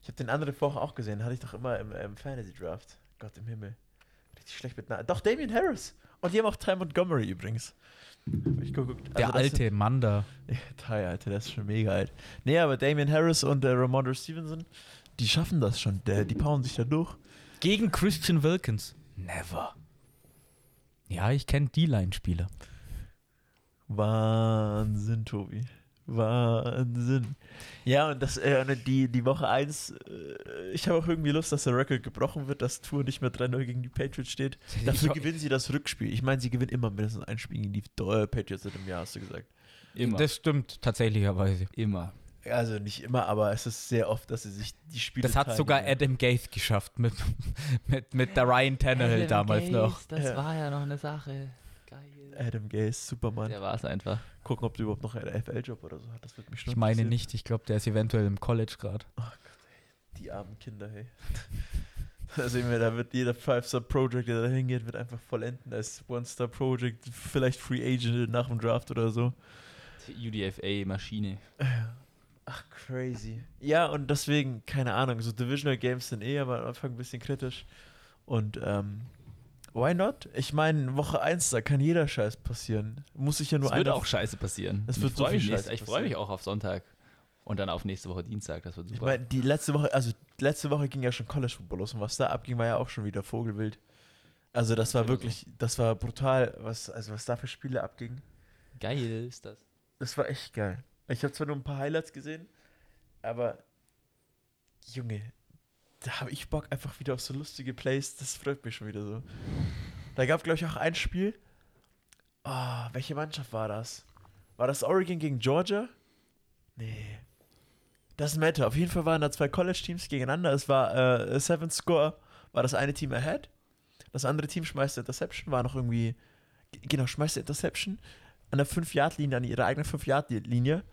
Ich habe den andere Woche auch gesehen. Hatte ich doch immer im, im Fantasy Draft. Gott im Himmel. Richtig schlecht mit Namen. Doch, Damian Harris. Und die haben auch Ty Montgomery übrigens. Der Also alte Mann da. Ty, Alter, der ist schon mega alt. Nee, aber Damian Harris und äh, Ramondre Stevenson, die schaffen das schon. Der, die powern sich da durch. Gegen Christian Wilkins. Never. Ja, ich kenne D-Line-Spieler. Wahnsinn, Tobi. Wahnsinn. Ja, und das, äh, und die, die Woche 1, äh, ich habe auch irgendwie Lust, dass der Record gebrochen wird, dass Tour nicht mehr 3-0 gegen die Patriots steht. Dafür gewinnen sie das Rückspiel. Ich meine, sie gewinnen immer mindestens ein Spiel gegen die äh, Patriots in einem Jahr, hast du gesagt. Immer. Das stimmt tatsächlicherweise. immer. Also nicht immer, aber es ist sehr oft, dass sie sich die Spiele Das hat teilen. sogar Adam Gaze geschafft mit, mit, mit der Ryan Tannehill damals noch. Das Ja. war ja noch eine Sache. Adam Gaze, Superman. Der war es einfach. Gucken, ob du überhaupt noch einen FL-Job oder so hat. Das wird mich schon Ich meine nicht, ich glaube, der ist eventuell im College gerade. Die armen Kinder, hey. Da sehen wir, da wird jeder Five-Star-Project, der da hingeht, wird einfach vollenden als One-Star-Project, vielleicht Free Agent nach dem Draft oder so. UDFA-Maschine. Ach, crazy. Ja, und deswegen, keine Ahnung, so Divisional Games sind eh aber am Anfang ein bisschen kritisch. Und, ähm, why not? Ich meine, Woche 1, da kann jeder Scheiß passieren. Muss ich ja nur Es wird auch scheiße passieren. Es wird ich so freue mich, ich freue mich auch auf Sonntag. Und dann auf nächste Woche Dienstag. Das wird super. Ich meine, die letzte Woche, also letzte Woche ging ja schon College Football los und was da abging, war ja auch schon wieder Vogelwild. Also das war wirklich, das war brutal, was, also was da für Spiele abging. Geil ist das. Das war echt geil. Ich habe zwar nur ein paar Highlights gesehen, aber Junge, da habe ich Bock einfach wieder auf so lustige Plays. Das freut mich schon wieder so. Da gab glaube ich auch ein Spiel. Ah, welche Mannschaft war das? War das Oregon gegen Georgia? Nee. Das matter. Auf jeden Fall waren da zwei College-Teams gegeneinander. Es war äh, Seven Score, war das eine Team ahead. Das andere Team schmeißt Interception, war noch irgendwie, genau, schmeißt Interception an der 5-Yard-Linie, an ihrer eigenen 5-Yard-Linie.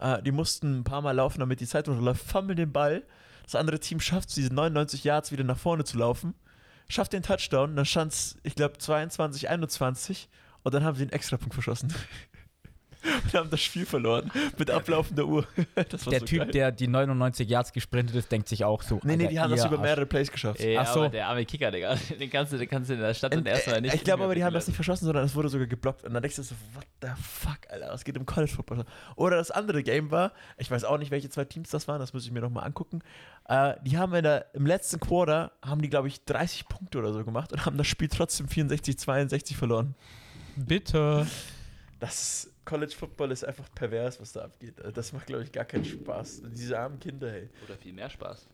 Äh, die mussten ein paar Mal laufen, damit die Zeit runterläuft, fummeln den Ball. Das andere Team schafft es, diese 99 Yards wieder nach vorne zu laufen, schafft den Touchdown, dann stand es, ich glaube, 22, 21 und dann haben sie einen Extrapunkt verschossen. und haben das Spiel verloren mit ablaufender Uhr. Das war Der so Typ, geil. der die 99 Yards gesprintet ist, denkt sich auch so. Nee, nee, die haben das über mehrere Plays geschafft. Ey, Ach so. aber der arme Kicker, Digga. Den kannst du, den kannst du in der Stadt dann Und, erstmal nicht. ich glaube aber, die haben das nicht verschossen, sondern es wurde sogar geblockt. Und dann denkst du so, what the fuck, Alter, was geht im College Football? Oder das andere Game war, ich weiß auch nicht, welche zwei Teams das waren, das muss ich mir nochmal angucken. Äh, die haben in der, im letzten Quarter, haben die, glaube ich, 30 Punkte oder so gemacht und haben das Spiel trotzdem 64, 62 verloren. Bitte. Das ist, College Football ist einfach pervers, was da abgeht. Also Das macht, glaube ich, gar keinen Spaß. Diese armen Kinder, hey. Oder viel mehr Spaß.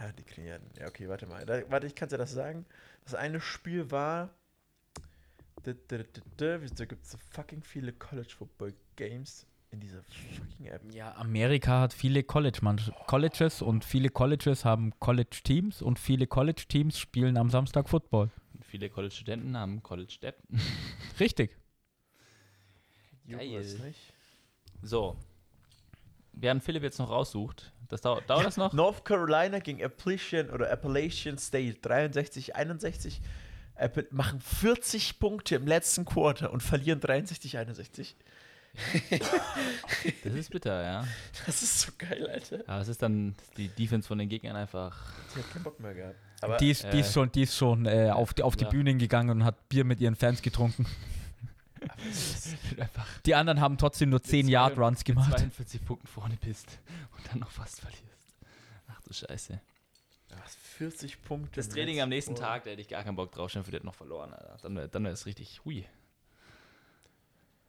Ja, die kriegen ja. Ja, okay, warte mal. Da, warte, ich kann dir das sagen. Das eine Spiel war. Da, wieso gibt es so fucking viele College Football Games in dieser fucking App? Ja, Amerika hat viele College Colleges und viele Colleges haben College-Teams und viele College-Teams spielen am Samstag Football. Und viele College-Studenten haben College-Depp. Richtig. Geil. So. Während Philipp jetzt noch raussucht, das dauert, dauert das noch? North Carolina gegen Appalachian oder Appalachian State 63, 61. Apple machen 40 Punkte im letzten Quarter und verlieren 63, 61. Das ist bitter, ja. Das ist so geil, Alter. Aber es ist dann die Defense von den Gegnern einfach. Die hat keinen Bock mehr gehabt. Aber Die ist, die äh, ist schon, die ist schon äh, auf die, auf die ja. Bühnen gegangen und hat Bier mit ihren Fans getrunken. Einfach Die anderen haben trotzdem nur 10 zwei- Yard Runs gemacht. 42 Punkten vorne bist und dann noch fast verlierst. Ach du Scheiße. Ja, 40 Punkte. Das Training am nächsten Quarter. Tag, da hätte ich gar keinen Bock drauf, schon für das noch verloren, Alter. Dann wäre dann wär es richtig hui.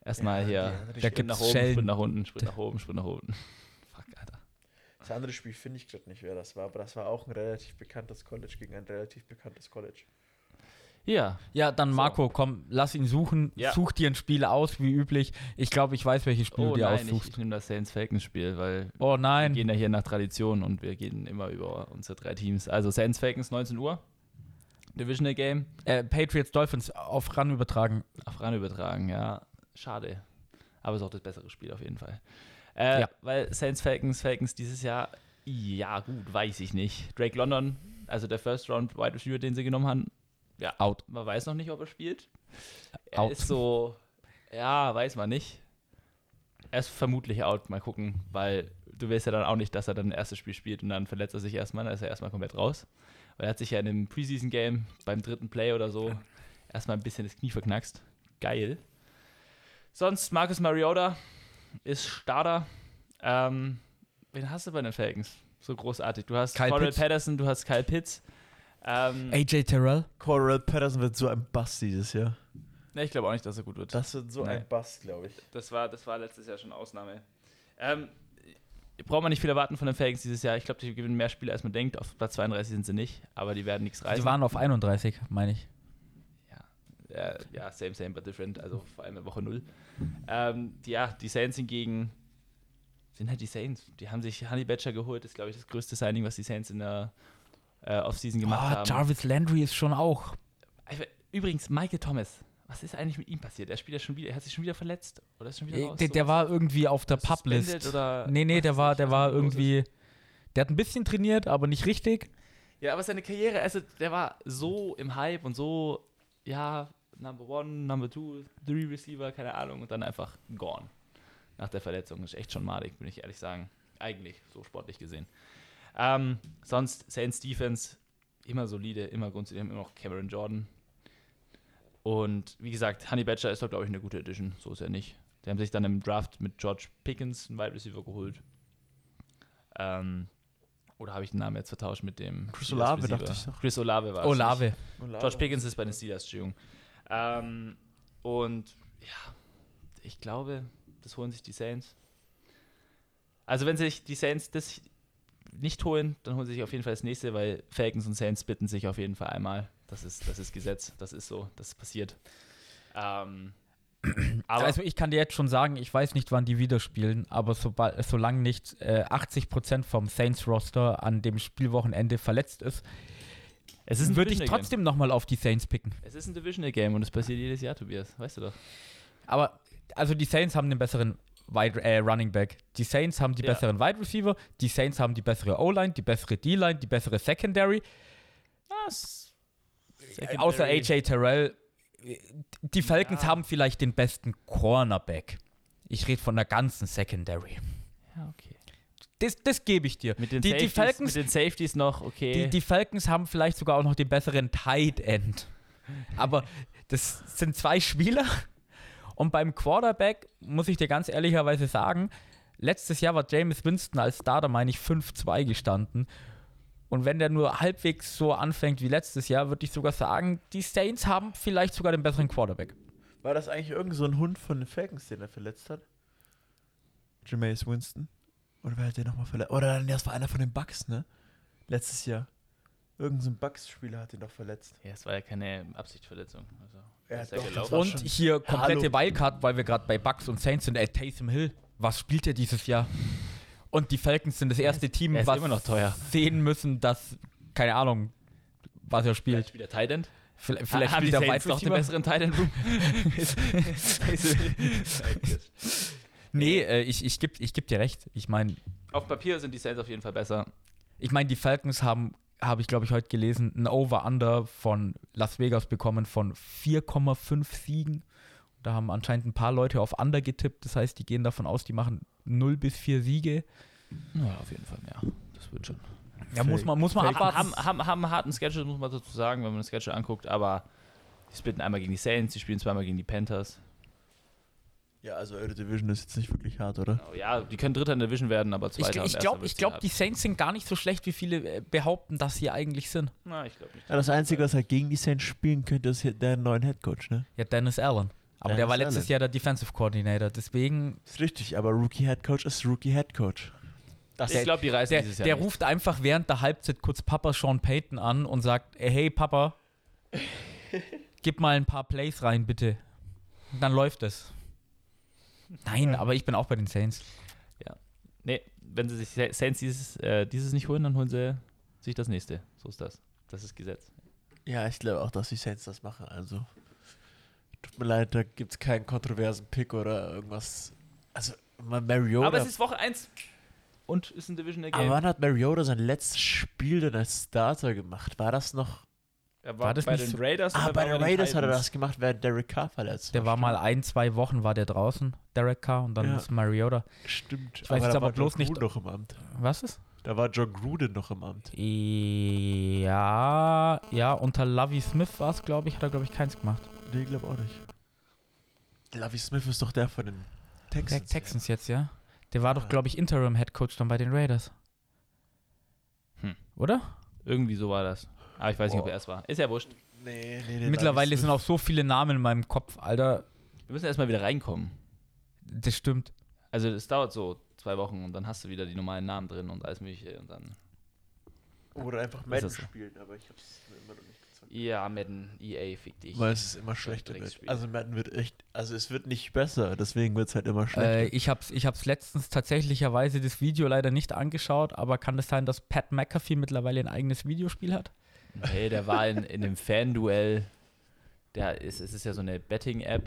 Erstmal Ja, hier. Spiel- Sprint nach oben, Schellen. Sprint nach unten, Sprint nach oben, Sprint nach unten. Fuck, Alter. Das andere Spiel finde ich gerade nicht, wer das war, aber das war auch ein relativ bekanntes College gegen ein relativ bekanntes College. Ja, Ja, dann So. Marco, komm, lass ihn suchen. Ja. Such dir ein Spiel aus, wie üblich. Ich glaube, ich weiß, welches Spiel oh du dir nein, ich, aussuchst. ich nehme das Saints Falcons Spiel, weil oh wir nein. gehen ja hier nach Tradition und wir gehen immer über unsere drei Teams. Also Saints Falcons 19 Uhr. Divisional Game. Äh, Patriots Dolphins auf ran übertragen. auf ran übertragen, ja. Schade. Aber ist auch das bessere Spiel auf jeden Fall. Äh, Ja. Weil Saints Falcons, Falcons dieses Jahr, ja gut, weiß ich nicht. Drake London, also der First Round Wide Receiver, den sie genommen haben, ja, Out. man weiß noch nicht, ob er spielt. Er Out. ist so, ja, weiß man nicht. Er ist vermutlich out, mal gucken, weil du weißt ja dann auch nicht, dass er dann ein erstes Spiel spielt und dann verletzt er sich erstmal, dann ist er erstmal komplett raus. Weil er hat sich ja in einem Preseason-Game beim dritten Play oder so erstmal ein bisschen das Knie verknackst. Geil. Sonst Marcus Mariota ist Starter. Ähm, wen hast du bei den Falcons? So großartig. Du hast Kyle Pitts. Patterson, du hast Kyle Pitts. Ähm, AJ Terrell. Coral Patterson wird so ein Bust dieses Jahr. ne, ich glaube auch nicht, dass er gut wird. Das wird so Nee. ein Bust, glaube ich. Das war, das war letztes Jahr schon Ausnahme. Ähm, braucht man nicht viel erwarten von den Falcons dieses Jahr. Ich glaube, die gewinnen mehr Spiele, als man denkt. Auf Platz 32 sind sie nicht, aber die werden nichts reißen. Die waren auf 31, meine ich. äh, ja, same, same, but different. Also vor allem in Woche 0. Ähm, die, ja, die Saints hingegen sind halt die Saints. Die haben sich Honey Badger geholt. Das ist, glaube ich, das größte Signing, was die Saints in der äh, Offseason gemacht Oh, haben. Jarvis Landry ist schon auch. Übrigens, Michael Thomas. Was ist eigentlich mit ihm passiert? Er spielt ja schon wieder, er hat sich schon wieder verletzt oder ist schon wieder Äh, raus? Der, der war irgendwie auf der Publist. oder Nee, nee, der war, der war irgendwie. Der hat ein bisschen trainiert, aber nicht richtig. Ja, aber seine Karriere, also der war so im Hype und so, ja, Number One, Number Two, Three Receiver, keine Ahnung, und dann einfach gone. Nach der Verletzung. Ist echt schon madig, bin ich ehrlich sagen. Eigentlich, so sportlich gesehen. Ähm, sonst Saints Defense, immer solide, immer grundsätzlich, immer noch Cameron Jordan. Und wie gesagt, Honey Badger ist doch, glaube ich, eine gute Edition. So ist er nicht. Die haben sich dann im Draft mit George Pickens einen Wide Receiver geholt. Ähm, oder habe ich den Namen jetzt vertauscht mit dem Chris Olave, dachte ich doch. Chris Olave war es. Olave. George Pickens ist bei den Steelers, Entschuldigung. Ähm, und ja, ich glaube, das holen sich die Saints. Also wenn sich die Saints das nicht holen, dann holen sie sich auf jeden Fall das nächste, weil Falcons und Saints bitten sich auf jeden Fall einmal. Das ist, das ist Gesetz, das ist so, das passiert. Ähm, aber also ich kann dir jetzt schon sagen, ich weiß nicht, wann die wieder spielen, aber sobald, solange nicht äh, 80% vom Saints-Roster an dem Spielwochenende verletzt ist, es ist würde ich trotzdem nochmal auf die Saints picken. Es ist ein Divisional Game und es passiert jedes Jahr, Tobias, weißt du doch. Aber also die Saints haben den besseren Wide, äh, Running Back. Die Saints haben die Ja. besseren Wide Receiver. Die Saints haben die bessere O-Line, die bessere D-Line, die bessere Secondary. Was? Äh, Außer AJ Terrell. Die Falcons Ja. haben vielleicht den besten Cornerback. Ich rede von der ganzen Secondary. Ja, okay. Das, das gebe ich dir. Mit den, Die- die Safeties, Falcons- mit den Safeties noch, okay. Die, die Falcons haben vielleicht sogar auch noch den besseren Tight End. Aber das sind zwei Spieler. Und beim Quarterback muss ich dir ganz ehrlicherweise sagen, letztes Jahr war Jameis Winston als Starter, meine ich, 5-2 gestanden. Und wenn der nur halbwegs so anfängt wie letztes Jahr, würde ich sogar sagen, die Saints haben vielleicht sogar den besseren Quarterback. War das eigentlich irgend so ein Hund von den Falcons, den er verletzt hat? Jameis Winston? Oder wer hat den nochmal verletzt? Oder das war einer von den Bucks, ne? Letztes Jahr. Irgend so ein Bucks-Spieler hat ihn doch verletzt. ja, es war ja keine Absichtsverletzung. Also, Ja, doch, Und schon- hier komplette hallo. Wildcard, weil wir gerade bei Bucks und Saints sind, ey, Taysom Hill. Was spielt er dieses Jahr? Und die Falcons sind das erste Team, er ist was immer noch teuer. sehen müssen, dass, keine Ahnung, was er Vielleicht spielt. spielt er Tight End. Vielleicht, vielleicht haben spielt die er Saints noch den besseren Tight End. Nee, äh, ich, ich gebe ich geb dir recht. Ich meine, Auf Papier sind die Saints auf jeden Fall besser. ich mein, die Falcons haben, habe ich glaube ich heute gelesen, ein Over-Under von Las Vegas bekommen von 4,5 Siegen. Da haben anscheinend ein paar Leute auf Under getippt. Das heißt, die gehen davon aus, die machen 0 bis 4 Siege. Ja, auf jeden Fall mehr. Das wird schon. Ja, muss man, muss man Haben, abwarten. haben, haben, haben einen harten Schedule, muss man dazu sagen, wenn man das Schedule anguckt, aber die splitten einmal gegen die Saints, die spielen zweimal gegen die Panthers. Ja, also eure Division ist jetzt nicht wirklich hart, oder? Oh, Ja, die können Dritter in der Division werden, aber Ich, Zweiter ich Erster glaube, ich glaub, hart. die Saints sind gar nicht so schlecht, wie viele äh, behaupten, dass sie eigentlich sind. Na, ich glaube nicht. Ja, das Einzige, was halt gegen die Saints spielen könnte, ist hier der neuen Headcoach, ne? Ja, Dennis Allen. Aber der Dennis war letztes Allen. Jahr der Defensive Coordinator. Deswegen, Ist richtig, aber Rookie Headcoach ist Rookie Headcoach. Das Ich glaube, die reißen der, dieses Jahr der nicht. ruft einfach während der Halbzeit kurz Papa Sean Payton an und sagt, "Ey, hey Papa, gib mal ein paar Plays rein, bitte. Und dann läuft es. Nein, aber ich bin auch bei den Saints. Nee, wenn sie sich Sa- Saints dieses, äh, dieses nicht holen, dann holen sie sich das nächste. So ist das. Das ist Gesetz. Ja, ich glaube auch, dass die Saints das machen. Also, tut mir leid, da gibt es keinen kontroversen Pick oder irgendwas. Also, Mariota. Aber es ist Woche 1 und ist ein Divisional aber Game. wann hat Mariota sein letztes Spiel denn als Starter gemacht? War das noch? Er war das bei nicht den so- Raiders Ah, bei war den den Raiders hat er das gemacht, während Derek Carr verletzt Der war mal Stimmt. ein, zwei Wochen war der draußen, Derek Carr, und dann Ja. ist Mariota. Stimmt. Ich weiß jetzt da aber war bloß John nicht- Gruden noch im Amt. Was ist? Da war John Gruden noch im Amt. Ja, ja, unter Lovey Smith war es, glaube ich, hat er, glaube ich, keins gemacht. Nee, ich glaube auch nicht. Lovie Smith ist doch der von den Der Texans. Texans jetzt, ja. Der war doch, Ah. glaube ich, Interim Head Coach dann bei den Raiders. Hm. Oder? Irgendwie so war das. Aber ich weiß nicht, ob er es war. Ist ja wurscht. Nee, nee, nee. Mittlerweile sind auch so viele Namen in meinem Kopf, Alter. Wir müssen erstmal wieder reinkommen. Das stimmt. Also es dauert so zwei Wochen und dann hast du wieder die normalen Namen drin und alles mögliche und dann. Oder einfach Madden das so? spielen, aber ich hab's immer noch nicht gezockt. Ja, Madden, EA, fick dich. Weil es ist immer schlechter wird. Also Madden wird echt, also es wird nicht besser, deswegen wird es halt immer Äh, schlechter. ich habe es ich hab's letztens tatsächlicherweise das Video leider nicht angeschaut, aber kann es sein, dass Pat McAfee mittlerweile ein eigenes Videospiel hat? Hey, der war in, in Fan-Duell. Der ist, es ist ja so eine Betting-App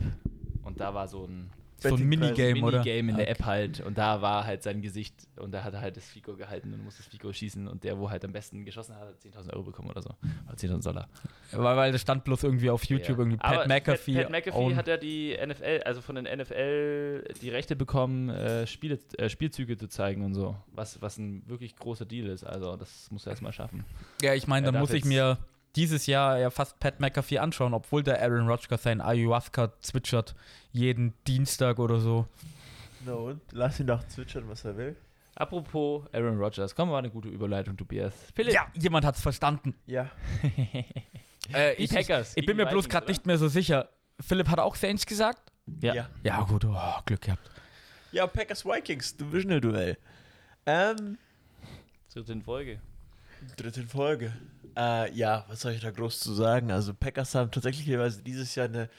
und da war so ein So ein Minigame, oder? Minigame in der. App halt und da war halt sein Gesicht und da hat er halt das Fico gehalten und musste das Fico schießen und der, wo halt am besten geschossen hat, hat 10.000 Euro bekommen oder so. Oder 10.000 Dollar. Weil, weil das stand bloß irgendwie auf YouTube, Ja. irgendwie Pat Aber McAfee. Pat, Pat McAfee hat ja die NFL, also von den NFL die Rechte bekommen, äh, Spiele, äh, Spielzüge zu zeigen und so. Was, was ein wirklich großer Deal ist. Also das muss er erstmal schaffen. Ja, ich meine, dann darf muss ich mir dieses Jahr ja fast Pat McAfee anschauen, obwohl der Aaron Rodgers sein Ayahuasca zwitschert jeden Dienstag oder so. Na und? Lass ihn doch zwitschern, was er will. Apropos Aaron Rodgers, komm mal eine gute Überleitung, Tobias. Philipp. Ja, jemand hat's verstanden. Ja. Äh, Die ich, Packers ich, ich bin mir bloß gerade nicht mehr so sicher. Philipp hat auch Saints gesagt? Ja. Ja, Ja, gut, oh, Glück gehabt. ja Packers Vikings, Divisional Duell. Ähm, Dritte in Folge. dritte Folge. Äh, ja, was soll ich da groß zu sagen? Also Packers haben tatsächlich dieses Jahr eine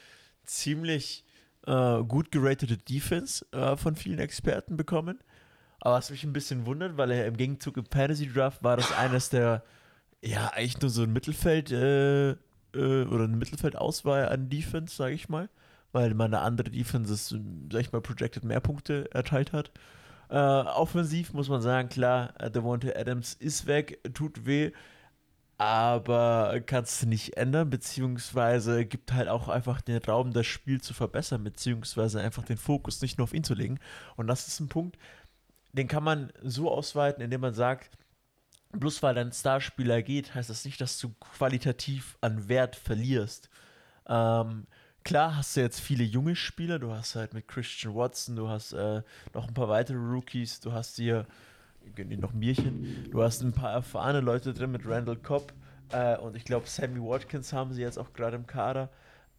ziemlich äh, gut geratete Defense äh, von vielen Experten bekommen. Aber was mich ein bisschen wundert, weil er im Gegenzug im Fantasy Draft war das eines der, ja, eigentlich nur so ein Mittelfeld äh, äh, oder eine Mittelfeldauswahl an Defense, sage ich mal. Weil man eine andere Defense, ist, sag ich mal, projected mehr Punkte erteilt hat. Äh, offensiv muss man sagen, klar, Devontae Adams ist weg, tut weh. Aber kannst du nicht ändern, beziehungsweise gibt halt auch einfach den Raum, das Spiel zu verbessern, beziehungsweise einfach den Fokus nicht nur auf ihn zu legen. Und das ist ein Punkt, den kann man so ausweiten, indem man sagt, bloß weil dein Starspieler geht, heißt das nicht, dass du qualitativ an Wert verlierst. Ähm, klar hast du jetzt viele junge Spieler, du hast halt mit Christian Watson, du hast äh, noch ein paar weitere Rookies, du hast hier gönn dir noch Bierchen. Du hast ein paar erfahrene Leute drin mit Randall Cobb äh, und ich glaube Sammy Watkins haben sie jetzt auch gerade im Kader.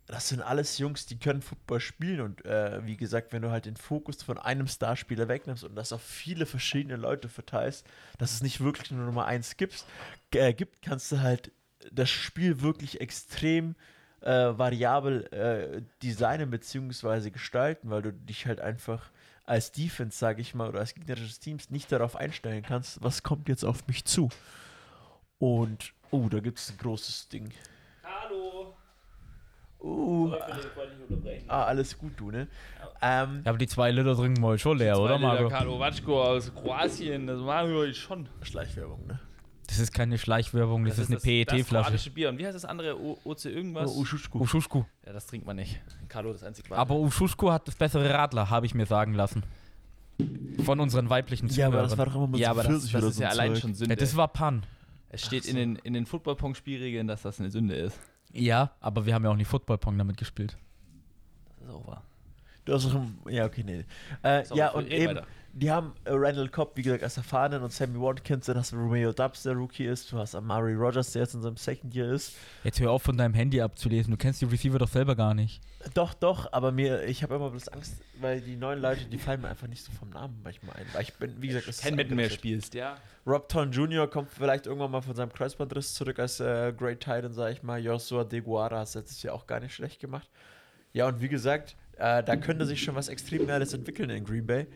Das sind alles Jungs, die können Football spielen und äh, wie gesagt, wenn du halt den Fokus von einem Starspieler wegnimmst und das auf viele verschiedene Leute verteilst, dass es nicht wirklich nur Nummer eins gibt, äh, gibt kannst du halt das Spiel wirklich extrem äh, variabel äh, designen bzw. gestalten, weil du dich halt einfach als Defense, sage ich mal, oder als gegnerisches Teams nicht darauf einstellen kannst, was kommt jetzt auf mich zu. Und, oh, da gibt es ein großes Ding. Hallo. Uh, ah, alles gut, du, ne? Ähm, Ja, aber die zwei Liter trinken wir heute schon leer, oder, Marco? Carlo Watschko aus Kroatien, das machen wir heute schon. Schleichwerbung, ne? Das ist keine Schleichwerbung, das, ist eine Das PET-Flasche. kroatische Bier. Und wie heißt das andere? O OC irgendwas? Oh, Uschuschku. Uschuschku. ja, das trinkt man nicht. Carlo, das einzige Aber Uschuschku hat das bessere Radler, habe ich mir sagen lassen. Von unseren weiblichen Ja, aber das Zuhörern. war doch immer mit ja, so aber das, 40 das ist so ja ein allein Zeug. schon Ja, Sünde. das war Pan. es steht Ach in so. den, in den Football-Pong-Spielregeln, dass das eine Sünde ist. Ja, aber wir haben ja auch nicht Football-Pong damit gespielt. Das ist auch wahr. Du hast doch ja, okay, nee. Äh, So, ja, und eben, weiter. Die haben äh, Randall Cobb, wie gesagt, als erfahrenen und Sammy Watkins, dann hast du Romeo Dubs, der Rookie ist, du hast Amari Rogers, der jetzt in seinem Second Year ist. Jetzt hör auf, von deinem Handy abzulesen. Du kennst die Receiver doch selber gar nicht. Doch, doch, aber mir, ich habe immer bloß Angst, weil die neuen Leute, die fallen mir einfach nicht so vom Namen manchmal ein. Weil ich bin, wie gesagt, das Kein ist Mitten mehr spielst, ja. Rob Ton Jr. kommt vielleicht irgendwann mal von seinem Kreuzbandriss zurück als äh, Great Titan, sag ich mal. Joshua Deguara hat es letztes Jahr auch gar nicht schlecht gemacht. Ja, und wie gesagt, äh, da könnte sich schon was extrem Geiles entwickeln in Green Bay.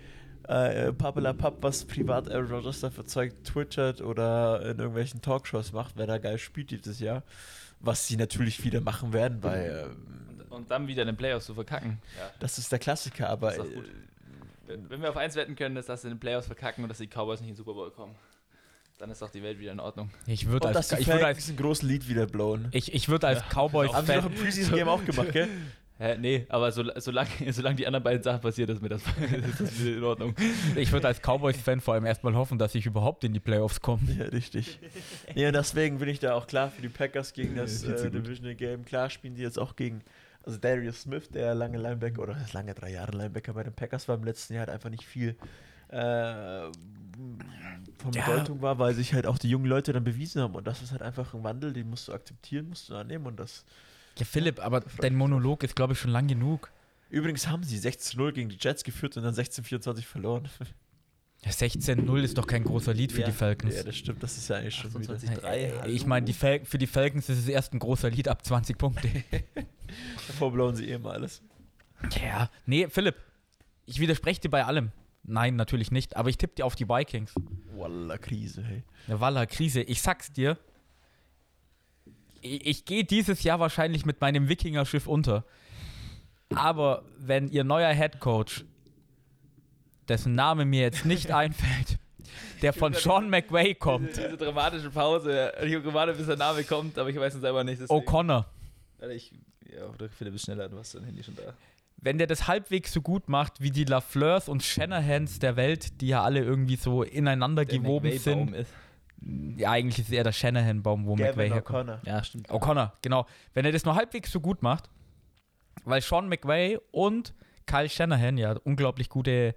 Äh, äh, Papela Papp, was privat Aaron Rodgers dafür Zeug twittert oder in irgendwelchen Talkshows macht, wer da geil spielt dieses Jahr. Was sie natürlich wieder machen werden, weil ähm, Und dann wieder in den Playoffs zu verkacken. Ja. das ist der Klassiker, aber Das ist doch gut. Wenn wir auf eins wetten können, ist, dass sie in den Playoffs verkacken und dass die Cowboys nicht in den Super Bowl kommen. Dann ist doch die Welt wieder in Ordnung. Ich würde als, ich würd als, einen großen Lied wieder blowen. ich, ich würd als Haben sie doch im Preseason-Game auch gemacht, gell? Hä, nee, aber so, solange, solange die anderen beiden Sachen passiert, ist mir das, ist das wieder in Ordnung. ich würd als Cowboys-Fan vor allem erstmal hoffen, dass ich überhaupt in die Playoffs komme. Ja, richtig. ja, deswegen bin ich da auch klar für die Packers gegen das zu äh. Divisional Game. Klar spielen die jetzt auch gegen, also Darius Smith, der lange Linebacker oder lange drei Jahre Linebacker bei den Packers war im letzten Jahr, hat einfach nicht viel äh, von Ja. Bedeutung war, weil sich halt auch die jungen Leute dann bewiesen haben. Und das ist halt einfach ein Wandel, den musst du akzeptieren, musst du annehmen. Und das. Ja, Philipp, aber dein Monolog ist, glaube ich, schon lang genug. Übrigens haben sie 16-0 gegen die Jets geführt und dann 16-24 verloren. Ja, 16-0 ist doch kein großer Lied für ja, die Falcons. Ja, das stimmt, das ist ja eigentlich schon wieder. 28. Äh, hallo. ich meine, die Fal für die Falcons ist es erst ein großer Lied ab 20 Punkte. Davor blauen sie eh mal alles. ja, nee, Philipp, ich widerspreche dir bei allem. Nein, natürlich nicht, aber ich tippe dir auf die Vikings. Walla, Krise, hey. Walla Krise. Ich sag's dir. Ich, ich gehe dieses Jahr wahrscheinlich mit meinem Wikinger-Schiff unter. Aber wenn ihr neuer Head Coach, dessen Name mir jetzt nicht einfällt, der von Sean McVay kommt, Diese, diese dramatische Pause. Ich habe gewartet, bis der Name kommt, aber ich weiß es selber nicht. O'Connor, ich, ja, oder Philipp ist schneller, du hast dein Handy schon da. wenn der das halbwegs so gut macht wie die Lafleurs und Shanahans der Welt, die ja alle irgendwie so ineinander Der gewoben sind. Ist. Ja, eigentlich ist er der Shanahan-Baum, wo McVay Gavin herkommt. O'Connor. Ja, stimmt. O'Connor, genau. Wenn er das nur halbwegs so gut macht, weil Sean McVay und Kyle Shanahan ja unglaublich gute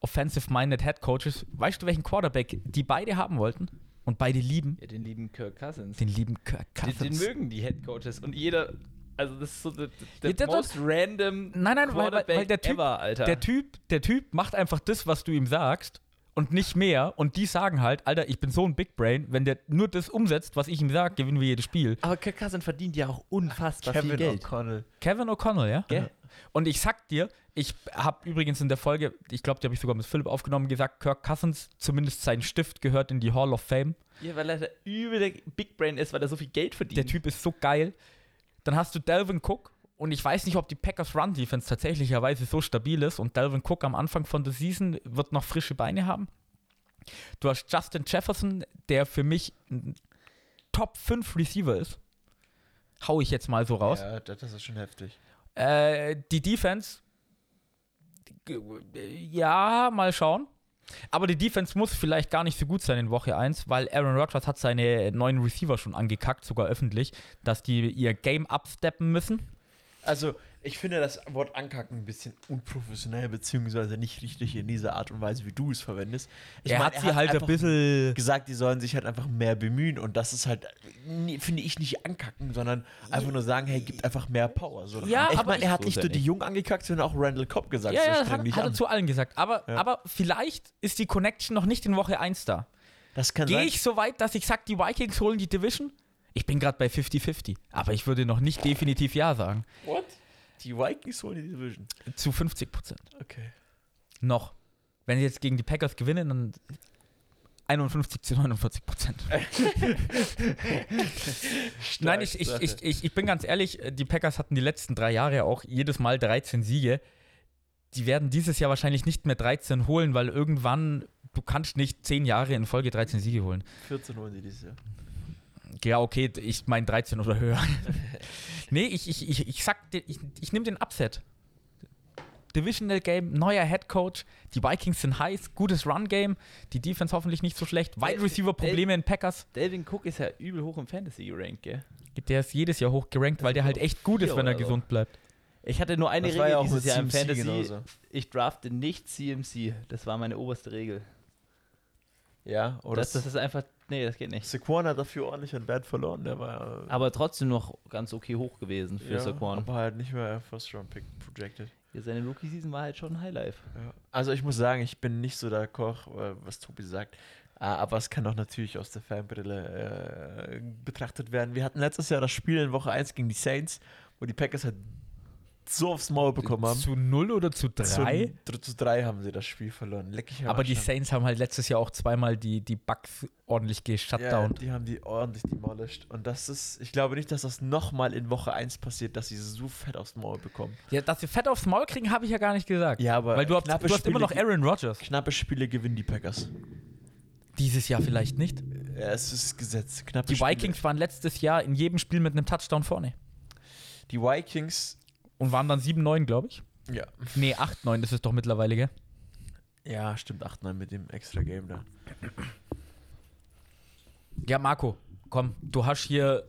offensive-minded Head Coaches, weißt du, welchen Quarterback die beide haben wollten und beide lieben? Ja, den lieben Kirk Cousins. Den lieben Kirk Den, den Cousins. mögen die Head Coaches und jeder, also das ist so der, Ja, der most random Nein, nein, weil, weil, Quarterback weil der, typ, ever, Alter. der, typ, der Typ macht einfach das, was du ihm sagst und nicht mehr. Und die sagen halt, Alter, ich bin so ein Big Brain, wenn der nur das umsetzt, was ich ihm sage, gewinnen wir jedes Spiel. aber Kirk Cousins verdient ja auch unfassbar Kevin viel Geld. O'Connell. Kevin O'Connell, ja? Gell? Und ich sag dir, ich habe übrigens in der Folge, ich glaube, die habe ich sogar mit Philipp aufgenommen, gesagt, Kirk Cousins, zumindest sein Stift gehört in die Hall of Fame. Ja, weil er der übel der Big Brain ist, weil er so viel Geld verdient. Der Typ ist so geil. Dann hast du Delvin Cook und ich weiß nicht, ob die Packers Run Defense tatsächlicherweise so stabil ist und Delvin Cook am Anfang von der Season wird noch frische Beine haben. Du hast Justin Jefferson, der für mich ein Top 5 Receiver ist. Hau ich jetzt mal so raus. Ja, das ist schon heftig. Äh, die Defense, ja, mal schauen. Aber die Defense muss vielleicht gar nicht so gut sein in Woche 1, weil Aaron Rodgers hat seine neuen Receiver schon angekackt, sogar öffentlich, dass die ihr Game upsteppen müssen. Also, ich finde das Wort ankacken ein bisschen unprofessionell, beziehungsweise nicht richtig in dieser Art und Weise, wie du es verwendest. Ich er mein, hat sie halt ein bisschen. gesagt, die sollen sich halt einfach mehr bemühen und das ist halt, finde ich, nicht ankacken, sondern einfach nur sagen, hey, gibt einfach mehr Power. So. Ja, ich aber meine, er hat so nicht nur die. Jungen angekackt, sondern auch Randall Cobb gesagt, Ja, so ja, streng hat, hat er zu allen gesagt. Aber, Ja. aber vielleicht ist die Connection noch nicht in Woche 1 da. Das kann Gehe ich so weit, dass ich sage, die Vikings holen die Division? Ich bin gerade bei 50-50. Aber ich würde noch nicht definitiv Ja sagen. What? Die Vikings holen die Division. Zu 50 Prozent. Okay. Noch. Wenn sie jetzt gegen die Packers gewinnen, dann 51 zu 49 Prozent. Nein, ich, ich, ich, ich, ich bin ganz ehrlich, die Packers hatten die letzten drei Jahre auch jedes Mal 13 Siege. Die werden dieses Jahr wahrscheinlich nicht mehr 13 holen, weil irgendwann, du kannst nicht 10 Jahre in Folge 13 Siege holen. 14 holen sie dieses Jahr. Ja, okay, ich meine 13 oder höher. nee, ich, ich, ich, ich sag, ich, ich nehme den Upset. Divisional Game, neuer Head Coach, die Vikings sind heiß, gutes Run Game, die Defense hoffentlich nicht so schlecht, Wide Receiver Probleme in Packers. Delvin Cook ist ja übel hoch im Fantasy gerankt, gell? Der ist jedes Jahr hoch gerankt, weil der halt echt gut ist, wenn er so. gesund bleibt. Ich hatte nur eine Das Regel ja auch dieses Jahr im Fantasy. genauso. Ich drafte nicht CMC. Das war meine oberste Regel. Ja, oder das, das ist einfach. Nee, das geht nicht. Saquon hat dafür ordentlich an Wert verloren. Der war äh, Aber trotzdem noch ganz okay hoch gewesen für ja, Saquon. aber halt nicht mehr First Round Pick projected. Ja, seine Rookie-Season war halt schon Highlife. Ja. Also ich muss sagen, ich bin nicht so der Koch, äh, was Tobi sagt. Ah, Aber es kann auch natürlich aus der Fanbrille äh, betrachtet werden. Wir hatten letztes Jahr das Spiel in Woche 1 gegen die Saints, wo die Packers halt so aufs Maul bekommen haben. Zu 0 oder zu 3? Zu, zu drei haben sie das Spiel verloren. Leck ich Aber die. Saints haben halt letztes Jahr auch zweimal die, die Bugs ordentlich ja, geshutdown. die haben die ordentlich demolished. Und das ist, ich glaube nicht, dass das nochmal in Woche 1 passiert, dass sie so fett aufs Maul bekommen. Ja, dass sie fett aufs Maul kriegen, habe ich ja gar nicht gesagt. Ja, aber weil du, hast, du hast immer Spiele noch Aaron Rodgers. Knappe Spiele gewinnen die Packers. Dieses Jahr vielleicht nicht. Ja, es ist Gesetz. Knappe Die Spiele. Vikings waren letztes Jahr in jedem Spiel mit einem Touchdown vorne. Die Vikings. Und waren dann 7-9, glaube ich. Ja. Nee, 8-9 ist es doch mittlerweile, gell? Ja, stimmt. 8-9 mit dem extra Game da. Ja, Marco, komm, du hast hier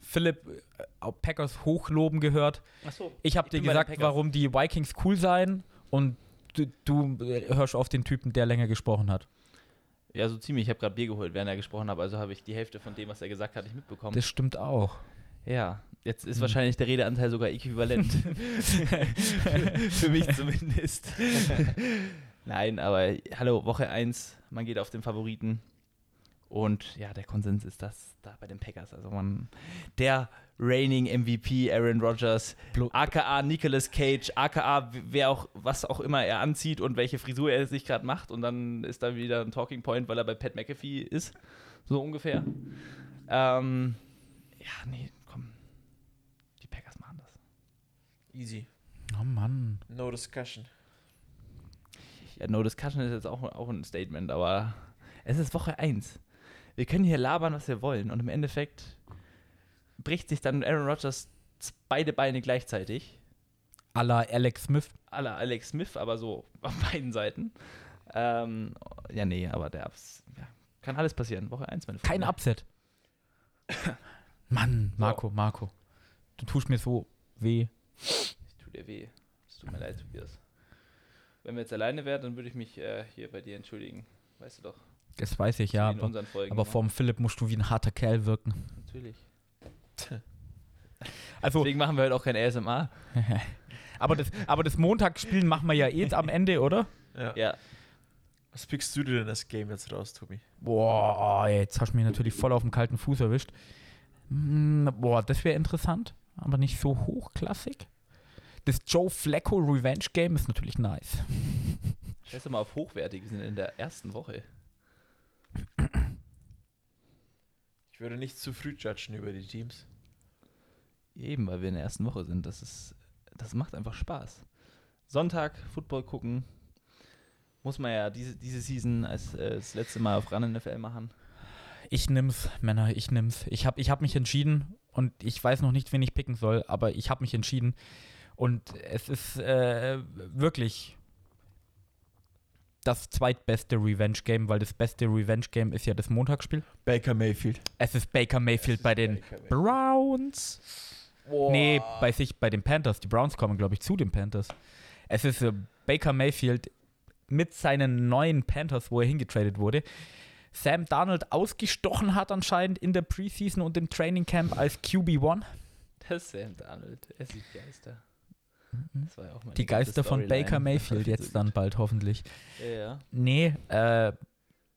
Philipp äh, auf Packers hochloben gehört. Achso. Ich habe dir gesagt, warum die Vikings cool seien und du, du äh, hörst auf den Typen, der länger gesprochen hat. Ja, so ziemlich. Ich habe gerade Bier geholt, während er gesprochen hat. Also habe ich die Hälfte von dem, was er gesagt hat, nicht mitbekommen. Das stimmt auch. ja, jetzt ist Hm. wahrscheinlich der Redeanteil sogar äquivalent. Für mich zumindest. Nein, aber hallo, Woche 1, man geht auf den Favoriten. Und ja, der Konsens ist das da bei den Packers. Also man, der reigning MVP Aaron Rodgers, aka Nicolas Cage, aka wer auch, was auch immer er anzieht und welche Frisur er sich gerade macht. Und dann ist da wieder ein Talking Point, weil er bei Pat McAfee ist. So ungefähr. Ähm, ja, nee, komm. Die Packers machen das. Easy. Oh Mann. No discussion. Ja, No Discussion ist jetzt auch, auch ein Statement, aber es ist Woche 1. Wir können hier labern, was wir wollen. Und im Endeffekt bricht sich dann Aaron Rodgers beide Beine gleichzeitig. A la Alex Smith. Aller Alex Smith, aber so auf beiden Seiten. Ähm, ja, nee, aber der Abs ja, kann alles passieren. Woche 1, meine Kein Freunde. Upset. Mann, Marco, Marco. Du tust mir so weh. Ich tut dir weh. Es tut mir leid, Tobias. Wenn wir jetzt alleine wären, dann würde ich mich äh, hier bei dir entschuldigen. Weißt du doch. Das weiß ich, ja. Aber, unseren Folgen aber immer. vorm Philipp musst du wie ein harter Kerl wirken. Natürlich. Also, Deswegen machen wir halt auch kein ASMR. aber das, aber das Montagsspielen machen wir ja eh am Ende, oder? Ja. Ja. Was pickst du dir denn das Game jetzt raus, Tobi? Boah, jetzt hast du mich natürlich voll auf dem kalten Fuß erwischt. Hm, boah, das wäre interessant, aber nicht so hochklassig. Das Joe Flacco Revenge Game ist natürlich nice. Scheiß doch mal auf hochwertig. Wir sind in der ersten Woche. Ich würde nicht zu früh judgen über die Teams. Eben, weil wir in der ersten Woche sind. Das ist, das macht einfach Spaß. Sonntag Football gucken. Muss man ja diese, diese Season als äh, das letzte Mal auf Run NFL machen. Ich nimm's, Männer, ich nimm's. Ich habe ich hab mich entschieden und ich weiß noch nicht, wen ich picken soll, aber ich habe mich entschieden. Und es ist äh, wirklich das zweitbeste Revenge-Game, weil das beste Revenge-Game ist ja das Montagsspiel. Baker Mayfield. Es ist Baker Mayfield bei den Browns. Nee, bei sich, bei den Panthers. Die Browns kommen, glaube ich, zu den Panthers. Es ist äh, Baker Mayfield mit seinen neuen Panthers, wo er hingetradet wurde. Sam Darnold ausgestochen hat anscheinend in der Preseason und im Training Camp als QB1. Das ist Sam Darnold. Er sieht Geister. Das war ja Die Geister von. Baker Mayfield jetzt dann bald hoffentlich. Ja, ja. Nee, äh,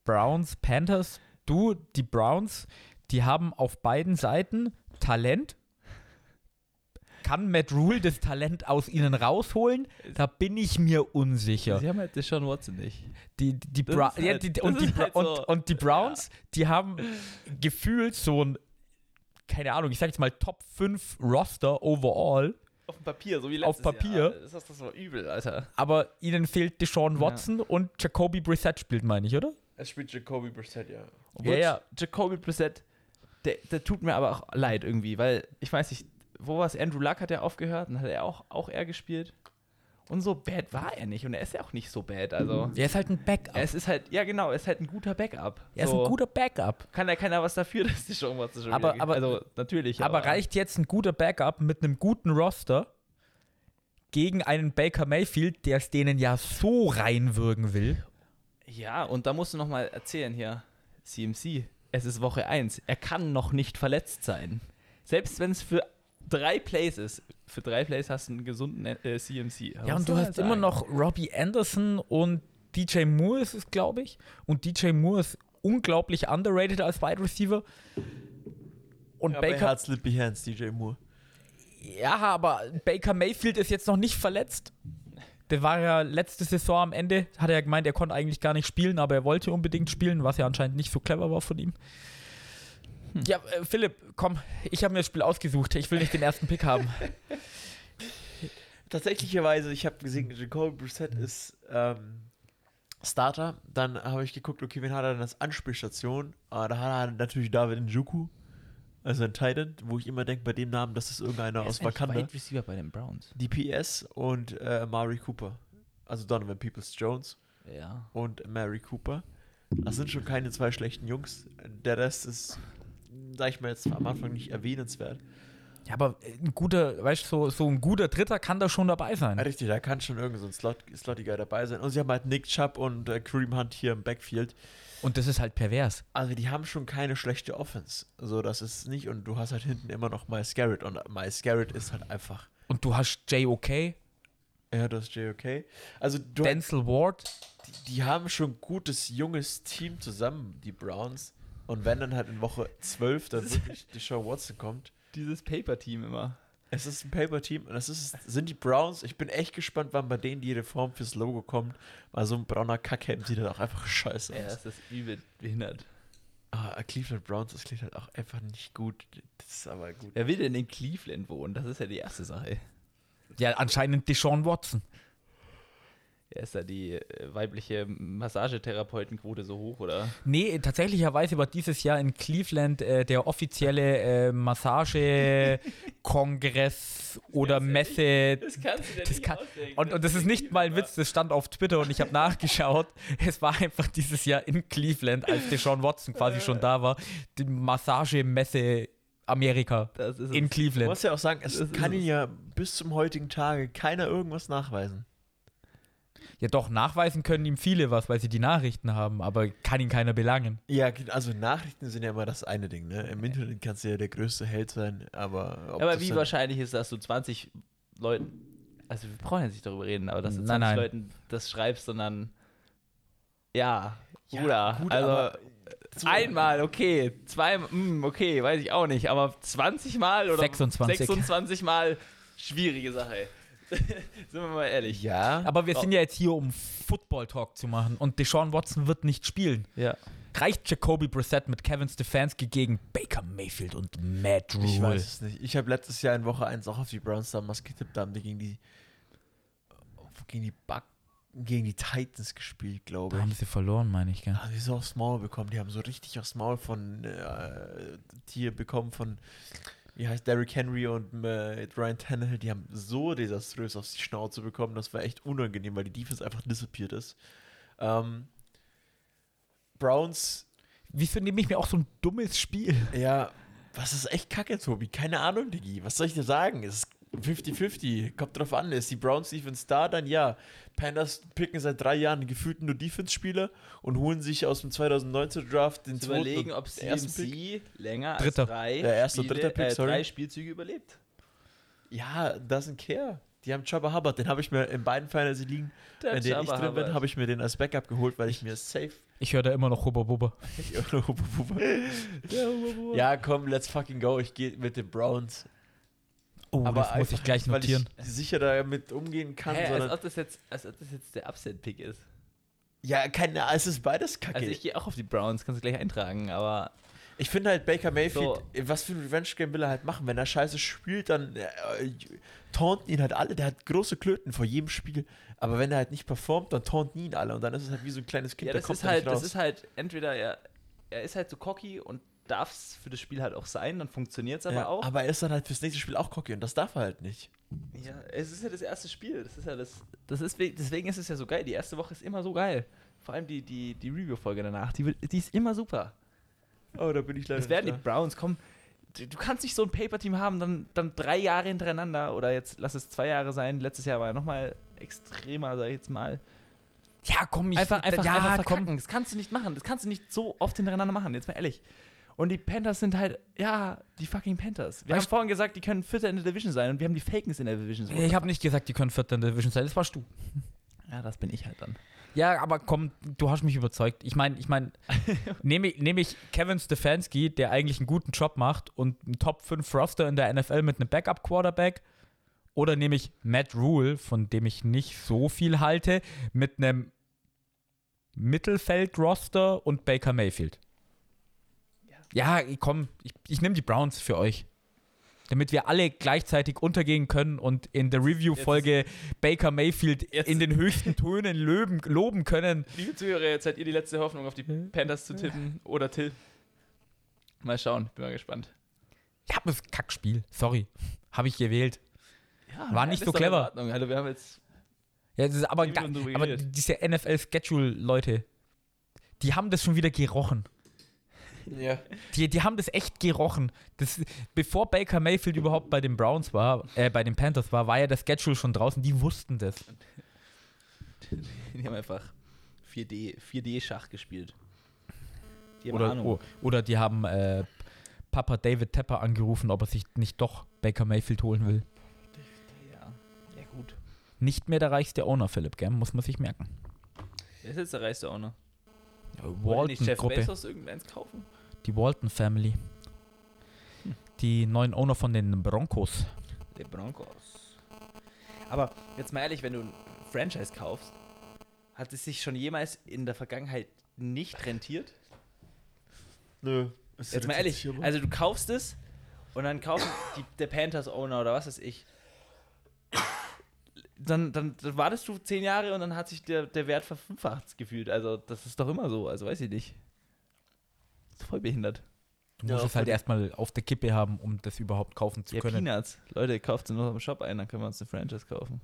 Browns, Panthers. Du, die Browns, die haben auf beiden Seiten Talent. Kann Matt Rule das Talent aus ihnen rausholen? Da bin ich mir unsicher. Sie haben halt Deshaun Watson nicht. Die, die, Das ja, halt- die, das und, die ist Bra halt und die Browns, die haben gefühlt so ein, keine Ahnung, ich sag jetzt mal Top 5 Roster overall, Auf dem Papier, so wie Auf letztes Papier. Jahr. Das ist das war übel, Alter. aber ihnen fehlt Deshaun Ja. Watson und Jacoby Brissett spielt, meine ich, oder? Es spielt Jacoby Brissett, ja. Obwohl Ja, ja. Jacoby Brissett, der, der tut mir aber auch leid irgendwie, weil ich weiß nicht, wo war es? Andrew Luck hat ja aufgehört und hat er auch, auch er gespielt. Und so bad war er nicht und er ist ja auch nicht so bad. Also Er ist halt ein Backup. es ist halt, ja genau, er ist halt ein guter Backup. Er ist so, ein guter Backup. Kann ja keiner was dafür, dass die schon was schon Aber- aber- also natürlich. Aber reicht jetzt ein guter Backup mit einem guten Roster gegen einen Baker Mayfield, der es denen ja so reinwürgen will? Ja, und da musst du nochmal erzählen hier, CMC, es ist Woche 1, er kann noch nicht verletzt sein. Selbst wenn es für drei Plays ist, für drei Plays hast du einen gesunden äh, CMC. Ja, und du hast immer noch Robbie Anderson und DJ Moore ist es, glaube ich. Und DJ Moore ist unglaublich underrated als Wide Receiver. Und Ja, aber er Baker, hat Slippy Hands, DJ Moore. ja, aber Baker Mayfield ist jetzt noch nicht verletzt. Der war ja letzte Saison am Ende, hat er ja gemeint, er konnte eigentlich gar nicht spielen, aber er wollte unbedingt spielen, was ja anscheinend nicht so clever war von ihm. Ja, äh, Philipp, komm, ich habe mir das Spiel ausgesucht. Ich will nicht den ersten Pick haben. Tatsächlicherweise, ich habe gesehen, Jacoby Brissett ist ähm, Starter. Dann habe ich geguckt, okay, wen hat er denn als Anspielstation? Ah, da hat er natürlich David Njoku, also ein Titan, wo ich immer denke, bei dem Namen, das ist irgendeiner aus Wakanda. Wide Receiver bei den Browns. DPS und äh, Mari Cooper. Also Donovan Peoples-Jones Ja. und Mary Cooper. Das sind schon keine zwei schlechten Jungs. Der Rest ist, sag ich mal jetzt am Anfang nicht erwähnenswert. Ja, aber ein guter, weißt du, so, so ein guter Dritter kann da schon dabei sein. Richtig, da kann schon irgend so ein Slot, Slottiger dabei sein. Und sie haben halt Nick Chubb und äh, Kareem Hunt hier im Backfield. Und das ist halt pervers. Also die haben schon keine schlechte Offense. So, das ist nicht. Und du hast halt hinten immer noch Miles Garrett. Und Miles Garrett ist halt einfach. Und du hast J.O.K., Ja, das ist JOK. Also du, Denzel Ward. die, die haben schon ein gutes, junges Team zusammen, die Browns. Und wenn dann halt in Woche 12 dann wirklich die Show Watson kommt. Dieses Paper-Team immer. Es ist ein Paper-Team und das ist, sind die Browns. Ich bin echt gespannt, wann bei denen die Reform fürs Logo kommt. Weil so ein brauner Kackhelm sieht halt auch einfach scheiße Ja, aus. das ist übel behindert. Ah, Cleveland Browns, das klingt halt auch einfach nicht gut. Das ist aber gut. Wer will denn in Cleveland wohnen? Das ist ja die erste Sache. Ja, anscheinend Deshaun Watson. Ja, ist da die äh, weibliche Massagetherapeutenquote so hoch, oder? Nee, tatsächlicherweise war dieses Jahr in Cleveland äh, der offizielle äh, Massage-Kongress oder Messe. Das kannst du dir Das kann, und, und das ist nicht mal ein Witz, das stand auf Twitter und ich habe nachgeschaut. Es war einfach dieses Jahr in Cleveland, als Deshaun Watson quasi schon da war, die Massagemesse Amerika Das ist in es. Du Cleveland. musst ja auch sagen, es Das ist kann es. ihn ja bis zum heutigen Tage keiner irgendwas nachweisen. Ja, doch, nachweisen können ihm viele was, weil sie die Nachrichten haben, aber kann ihn keiner belangen. Ja, also Nachrichten sind ja immer das eine Ding, ne? Im Internet kannst du ja der größte Held sein, aber. ob Aber wie wahrscheinlich ist, dass du 20 Leuten, also wir brauchen jetzt nicht darüber reden, aber dass du 20 Nein, nein. Leuten das schreibst, sondern ja, Ja, Bruder, gut, also einmal, okay, zweimal, hm, okay, weiß ich auch nicht, aber 20 Mal oder 26. 26 Mal, schwierige Sache. Sind wir mal ehrlich. Ja, Aber wir Oh. sind ja jetzt hier, um Football-Talk zu machen und Deshaun Watson wird nicht spielen. Ja. Reicht Jacoby Brissett mit Kevin Stefanski gegen Baker Mayfield und Matt Rule? ich weiß es nicht. Ich habe letztes Jahr in Woche 1 auch auf die Browns damals getippt, da haben die gegen die. gegen die Buck. gegen die Titans gespielt, glaube Da haben ich. sie verloren, meine ich, gell? Haben die so aufs Maul bekommen. Die haben so richtig aufs Maul von äh, Tier bekommen von, wie heißt Derrick Henry und äh, Ryan Tannehill. Die haben so desaströs auf die Schnauze bekommen. Das war echt unangenehm, weil die Defense einfach disappeared ist. Ähm, Browns, Wieso nehme ich mir auch so ein dummes Spiel? ja, was ist echt kacke, Tobi? Keine Ahnung, Digi. Was soll ich dir sagen? Es ist 50-50. Kommt drauf an. Ist die Browns Defense da? Dann ja. Panthers picken seit drei Jahren gefühlt nur Defense-Spieler und holen sich aus dem 2019 Draft den Zu zweiten überlegen, und ob ersten Pick. CMC länger Dritter. als drei, Ja, erster und Spiele, dritter Pick, äh, sorry. drei Spielzüge überlebt. Ja, doesn't care. Die haben Chubba Hubbard, den habe ich mir in beiden Fantasy liegen, Der in denen ich Jabba drin bin, habe ich mir den als Backup geholt, weil ich mir safe. Ich höre da immer noch Hubba Bubba. ja, komm, let's fucking go. Ich gehe mit den Browns. Oh, das muss ich gleich nicht, weil notieren. ich sicher damit umgehen kann, Hä, als, sondern. ob das jetzt, als ob das jetzt der Upset-Pick ist. Ja, keine, es ist beides kacke. Also ich gehe auch auf die Browns, kannst du gleich eintragen, aber Ich finde halt Baker Mayfield, So. was für ein Revenge-Game will er halt machen? Wenn er scheiße spielt, dann äh, taunten ihn halt alle. Der hat große Klöten vor jedem Spiel. Aber wenn er halt nicht performt, dann taunten ihn alle. Und dann ist es halt wie so ein kleines Kind, ja, der das kommt ist halt, nicht raus. das ist halt entweder er, er ist halt so cocky und darf es für das Spiel halt auch sein, dann funktioniert es aber ja, auch. aber er ist dann halt fürs nächste Spiel auch cocky und das darf er halt nicht. Ja, es ist ja das erste Spiel. Das ist ja das. Das ist we- deswegen ist es ja so geil. Die erste Woche ist immer so geil. Vor allem die, die, die Review-Folge danach, die, die ist immer super. Oh, da bin ich leider Das werden die Browns kommen. Du, kannst nicht so ein Paper-Team haben, dann, dann drei Jahre hintereinander oder jetzt lass es zwei Jahre sein. Letztes Jahr war ja nochmal extremer, sag ich jetzt mal. Ja, komm, ich. Einfach, einfach, ja, einfach komm. verkacken. Das kannst du nicht machen. Das kannst du nicht so oft hintereinander machen, jetzt mal ehrlich. Und die Panthers sind halt, ja, die fucking Panthers. Wir Weißt- haben vorhin gesagt, die können Vierter in der Division sein und wir haben die Falcons in der Division. Ich habe nicht gesagt, die können Vierter in der Division sein. Das warst du. ja, das bin ich halt dann. Ja, aber komm, du hast mich überzeugt. Ich meine, ich meine, nehme ich, nehm ich Kevin Stefanski, der eigentlich einen guten Job macht und einen Top 5 Roster in der NFL mit einem Backup-Quarterback, oder nehme ich Matt Rule, von dem ich nicht so viel halte, mit einem Mittelfeld-Roster und Baker Mayfield? Ja, ich- komm, ich, ich nehme die Browns für euch. Damit wir alle gleichzeitig untergehen können und in der Review-Folge Baker Mayfield in den höchsten Tönen loben, loben können. Liebe Zuhörer, jetzt seid ihr die letzte Hoffnung, auf die Panthers zu tippen oder Till. Mal schauen, bin mal gespannt. Ja, das ist ein Kackspiel. Sorry. Habe ich gewählt. Ja, War nicht so clever. Also wir haben jetzt Ja, das ist aber, aber diese NFL-Schedule-Leute, die haben das schon wieder gerochen. Ja. Die, die haben das echt gerochen. Das, bevor Baker Mayfield überhaupt bei den Browns war, äh, bei den Panthers war, war ja der Schedule schon draußen. Die wussten das. die haben einfach 4D, 4D-Schach gespielt. Die haben Oder, Ahnung. oh, oder die haben äh, Papa David Tepper angerufen, ob er sich nicht doch Baker Mayfield holen will. Ja. ja, gut. Nicht mehr der reichste Owner, Philipp, gell? muss man sich merken. Wer ist jetzt der reichste Owner? Wollte nicht Jeff Walton-Gruppe. Bezos irgendeins kaufen? Die Walton Family. Die neuen Owner von den Broncos. Die Broncos. Aber jetzt mal ehrlich, wenn du ein Franchise kaufst, hat es sich schon jemals in der Vergangenheit nicht rentiert? Nö. Jetzt mal ehrlich, also du kaufst es und dann kaufen die, der Panthers-Owner oder was weiß ich. Dann, dann, dann wartest du zehn Jahre und dann hat sich der, der Wert verfünffacht gefühlt. Also das ist doch immer so, also weiß ich nicht. Voll behindert. Du Ja, musst es voll halt erstmal auf der Kippe haben, um das überhaupt kaufen zu Ja, können. Peanuts. Leute, kauft in unserem Shop ein, dann können wir uns eine Franchise kaufen.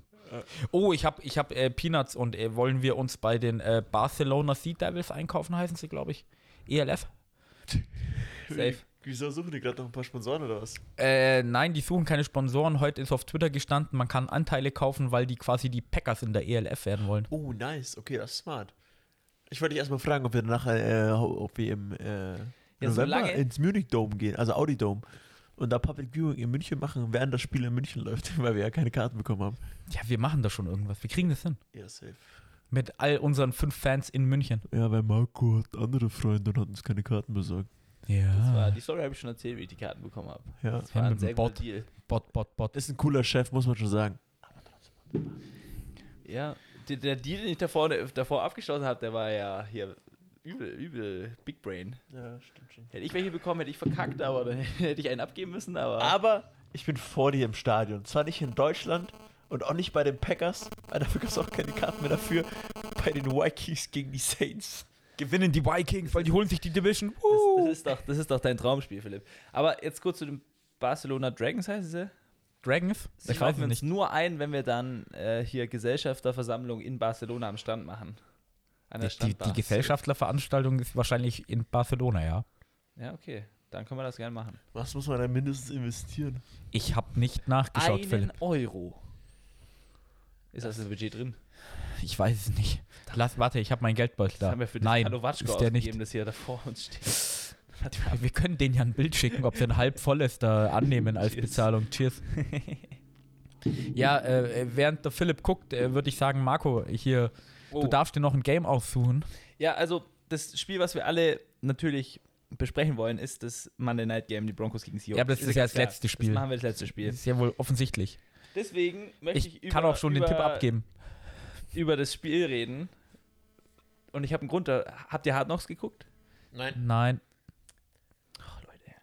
Oh, ich habe ich hab, äh, Peanuts und äh, wollen wir uns bei den äh, Barcelona Sea Devils einkaufen, heißen sie, glaube ich. ELF? Safe. Wieso suchen die gerade noch ein paar Sponsoren oder was? Äh, nein, die suchen keine Sponsoren. Heute ist auf Twitter gestanden, man kann Anteile kaufen, weil die quasi die Packers in der ELF werden wollen. Oh, nice. Okay, das ist smart. Ich wollte dich erstmal fragen, ob wir nachher, äh, ob wir im äh, Ja, so November lange- ins Munich Dome gehen, also Audi Dome. Und da Public Viewing in München machen, während das Spiel in München läuft, weil wir ja keine Karten bekommen haben. Ja, wir machen da schon irgendwas. Wir kriegen das hin. Ja, safe. Mit all unseren fünf Fans in München. Ja, weil Marco hat andere Freunde und hat uns keine Karten besorgt. Ja. Das war, die Story habe ich schon erzählt, wie ich die Karten bekommen habe. Ja. Das war Ja, ein sehr Bot. Deal. Bot, Bot, Bot. Ist ein cooler Chef, muss man schon sagen. Ja, der, der Deal, den ich davor, davor abgeschlossen habe, der war ja hier übel, übel Big Brain. Ja, stimmt schon. Hätte ich welche bekommen, hätte ich verkackt, aber dann hätte ich einen abgeben müssen, aber. Aber ich bin vor dir im Stadion. Zwar nicht in Deutschland Und auch nicht bei den Packers, weil dafür gab es auch keine Karten mehr dafür. Bei den Vikings gegen die Saints. Gewinnen die Vikings, weil die holen sich die Division. Das, das, ist doch, das ist doch dein Traumspiel, Philipp. Aber jetzt kurz zu dem Barcelona Dragons heißt sie. Dragons? Ich weiß uns nicht. nur ein, wenn wir dann äh, hier Gesellschafterversammlung in Barcelona am Strand machen. An der Die, die, die Gesellschafterveranstaltung ist wahrscheinlich in Barcelona, ja. Ja, okay. Dann können wir das gerne machen. Was muss man da mindestens investieren? Ich habe nicht nachgeschaut, Einen Philipp. Euro. Ist das im Budget drin? Ich weiß es nicht. Lass, warte, ich habe mein Geldbeutel Das da. haben wir für den Nein, ist der nicht. ausgegeben, das hier da vor uns steht. Wir können denen ja ein Bild schicken, ob der ein halb voll ist, da annehmen als Cheers. Bezahlung. Cheers. ja, äh, während der Philipp guckt, äh, würde ich sagen, Marco, hier, Oh. du darfst dir noch ein Game aussuchen. Ja, also das Spiel, was wir alle natürlich besprechen wollen, ist das Monday Night Game, die Broncos gegen Seahawks. Ja, aber das ist ja das klar. letzte Spiel. Das machen wir das letzte Das Spiel. ist ja wohl offensichtlich. Deswegen möchte ich, Ich über, kann auch schon über, den Tipp abgeben. Über das Spiel reden. Und ich habe einen Grund. da- Habt ihr Hard Knocks geguckt? Nein. Nein, Ach, Leute.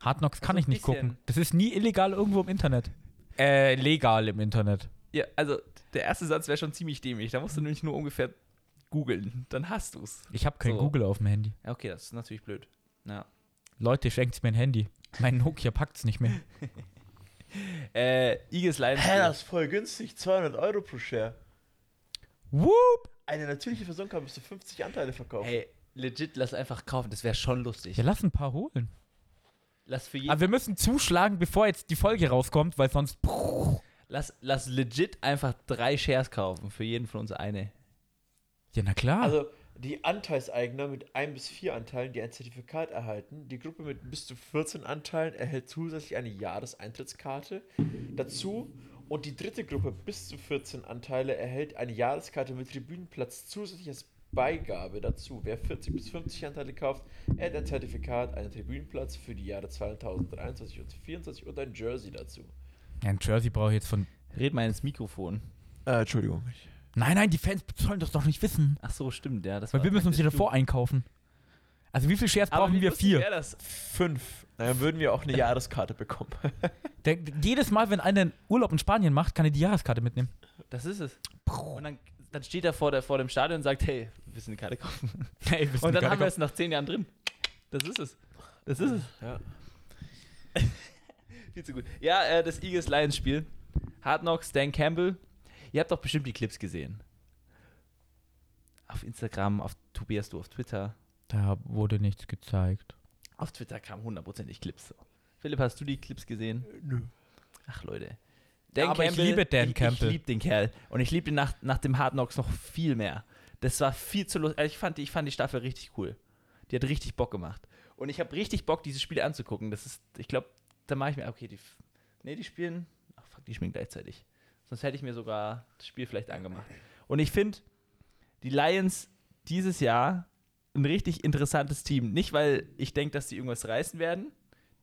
Hard Knocks kann Also ich nicht bisschen. gucken. Das ist nie illegal irgendwo im Internet. Äh, legal im Internet. Ja, also der erste Satz wäre schon ziemlich dämlich. Da musst du nämlich nur ungefähr googeln. Dann hast du's. Ich habe kein So. Google auf dem Handy. Ja, okay, das ist natürlich blöd. Ja. Leute, schenkt mir ein Handy. Mein Nokia packt's nicht mehr. Äh, Eagles Lions. Hä, das ist voll günstig. 200 Euro pro Share. Whoop! Eine natürliche Person kann bis zu 50 Anteile verkaufen. Hey, legit, lass einfach kaufen. Das wäre schon lustig. Ja, lass ein paar holen. Lass für jeden. Aber wir müssen zuschlagen, bevor jetzt die Folge rauskommt, weil sonst. Lass, lass legit einfach drei Shares kaufen. Für jeden von uns eine. Ja, na klar. Also die Anteilseigner mit 1 bis 4 Anteilen, die ein Zertifikat erhalten. Die Gruppe mit bis zu 14 Anteilen erhält zusätzlich eine Jahreseintrittskarte dazu. Und die dritte Gruppe bis zu 14 Anteile erhält eine Jahreskarte mit Tribünenplatz zusätzlich als Beigabe dazu. Wer 40 bis 50 Anteile kauft, erhält ein Zertifikat, einen Tribünenplatz für die Jahre 2023 und 2024 und ein Jersey dazu. ja, ein Jersey brauche ich jetzt von. Red mal ins Mikrofon. Äh, Entschuldigung. Nein, nein, die Fans sollen das doch nicht wissen. Ach so, stimmt, ja. Das Weil wir müssen uns praktisch davor einkaufen. Also wie viele Shares brauchen wir? Vier. das? Fünf. Dann würden wir auch eine Jahreskarte bekommen. Der, jedes Mal, wenn einer einen Urlaub in Spanien macht, kann er die Jahreskarte mitnehmen. Das ist es. Und dann, dann steht er vor, der, vor dem Stadion und sagt, hey, wir müssen eine Karte kaufen. Hey, Und dann haben wir es nach zehn Jahren drin. Das ist es. Das ist es. Ja. Viel zu gut. Ja, äh, das Eagles-Lions-Spiel. Hard Knocks, Dan Campbell. Ihr habt doch bestimmt die Clips gesehen. Auf Instagram, auf Tobias, du auf Twitter. Da wurde nichts gezeigt. Auf Twitter kamen hundertprozentig Clips. So. Philipp, hast du die Clips gesehen? Nö. Ach, Leute. Ja, aber ich liebe Dan ich, Campbell. Ich liebe den Kerl. Und ich liebe ihn nach, nach dem Hard Knocks noch viel mehr. Das war viel zu lustig. Ich fand, die- ich fand die Staffel richtig cool. Die hat richtig Bock gemacht. Und ich habe richtig Bock, diese Spiele anzugucken. Das ist, ich glaube, da mache ich mir, okay, die, nee, die spielen, ach fuck, die spielen gleichzeitig. Sonst hätte ich mir sogar das Spiel vielleicht angemacht. Und ich finde, die Lions dieses Jahr ein richtig interessantes Team. Nicht, weil ich denke, dass sie irgendwas reißen werden.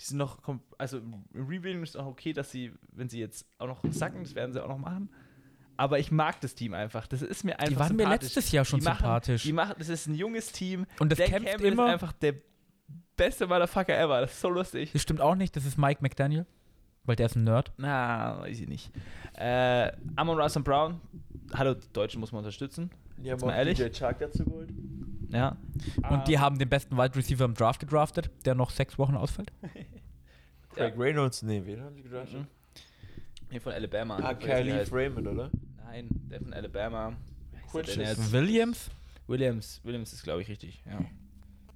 Die sind noch, also im Rebuilding ist auch okay, dass sie, wenn sie jetzt auch noch sacken, das werden sie auch noch machen. Aber ich mag das Team einfach. Das ist mir einfach Die waren mir letztes Jahr schon die machen, sympathisch. Die machen, das ist ein junges Team. Und das Dan kämpft Campbell immer. ist einfach der beste Motherfucker ever. Das ist so lustig. Das stimmt auch nicht, das ist Mike McDaniel. Weil der ist ein Nerd. Na, weiß ich nicht. Äh, Amon Russell Brown. Hallo, die Deutschen muss man unterstützen. Die haben mal auch ehrlich. DJ Chark dazu geholt. Ja. Und die haben den besten Wide Receiver im Draft gedraftet, der noch sechs Wochen ausfällt. Craig Reynolds, nee, wen haben sie gedraftet? Mhm. Hier von Alabama. Ah, heißt. Raymond, oder? Nein, der von Alabama. Jetzt? Williams, Williams. Williams ist, glaube ich, richtig. Ja.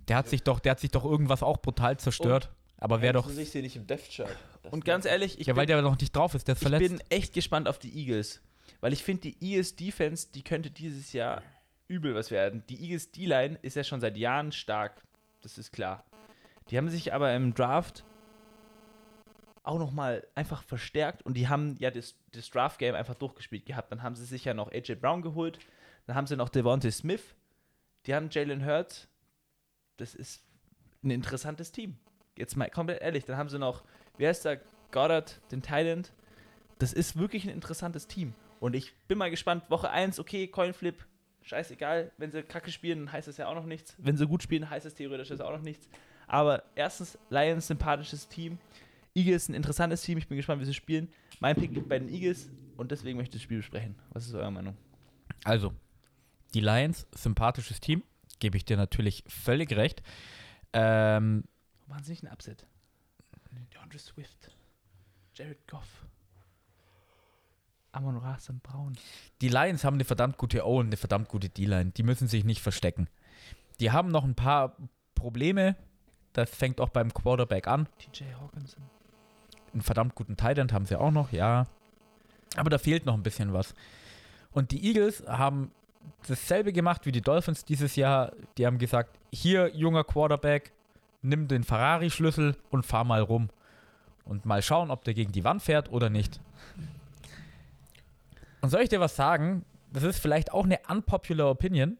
der hat sich doch, der hat sich doch irgendwas auch brutal zerstört. aber wer doch. Sehe ich sie nicht im Death Chart? Und ganz ehrlich, ich, Ja, weil bin, der noch nicht drauf ist, der ist ich verletzt. bin echt gespannt auf die Eagles. Weil ich finde, die Eagles Defense, die könnte dieses Jahr übel was werden. Die Eagles D-Line ist ja schon seit Jahren stark. Das ist klar. Die haben sich aber im Draft auch nochmal einfach verstärkt und die haben ja das, das Draft-Game einfach durchgespielt gehabt. Dann haben sie sich ja noch AJ Brown geholt. Dann haben sie noch Devontae Smith. Die haben Jalen Hurts. Das ist ein interessantes Team. Jetzt mal komplett ehrlich. Dann haben sie noch, wer ist da? Goddard, den Thailand. Das ist wirklich ein interessantes Team. Und ich bin mal gespannt. Woche 1, okay, Coinflip, scheißegal. Wenn sie kacke spielen, heißt es ja auch noch nichts. Wenn sie gut spielen, heißt es theoretisch auch noch nichts. Aber erstens, Lions, sympathisches Team. Eagles, ein interessantes Team. Ich bin gespannt, wie sie spielen. Mein Pick liegt bei den Eagles. und deswegen möchte ich das Spiel besprechen. Was ist eure Meinung? Also, die Lions, sympathisches Team, gebe ich dir natürlich völlig recht. Ähm, Machen sie nicht ein Upset? DeAndre Swift, Jared Goff, Amon Ra St. Brown. die Lions haben eine verdammt gute O und eine verdammt gute D-Line. Die müssen sich nicht verstecken. Die haben noch ein paar Probleme. Das fängt auch beim Quarterback an. TJ Hawkinson. einen verdammt guten Tight haben sie auch noch, ja. Aber da fehlt noch ein bisschen was. Und die Eagles haben dasselbe gemacht wie die Dolphins dieses Jahr. Die haben gesagt, hier junger Quarterback, nimm den Ferrari-Schlüssel und fahr mal rum. Und mal schauen, ob der gegen die Wand fährt oder nicht. Und soll ich dir was sagen? Das ist vielleicht auch eine unpopular Opinion.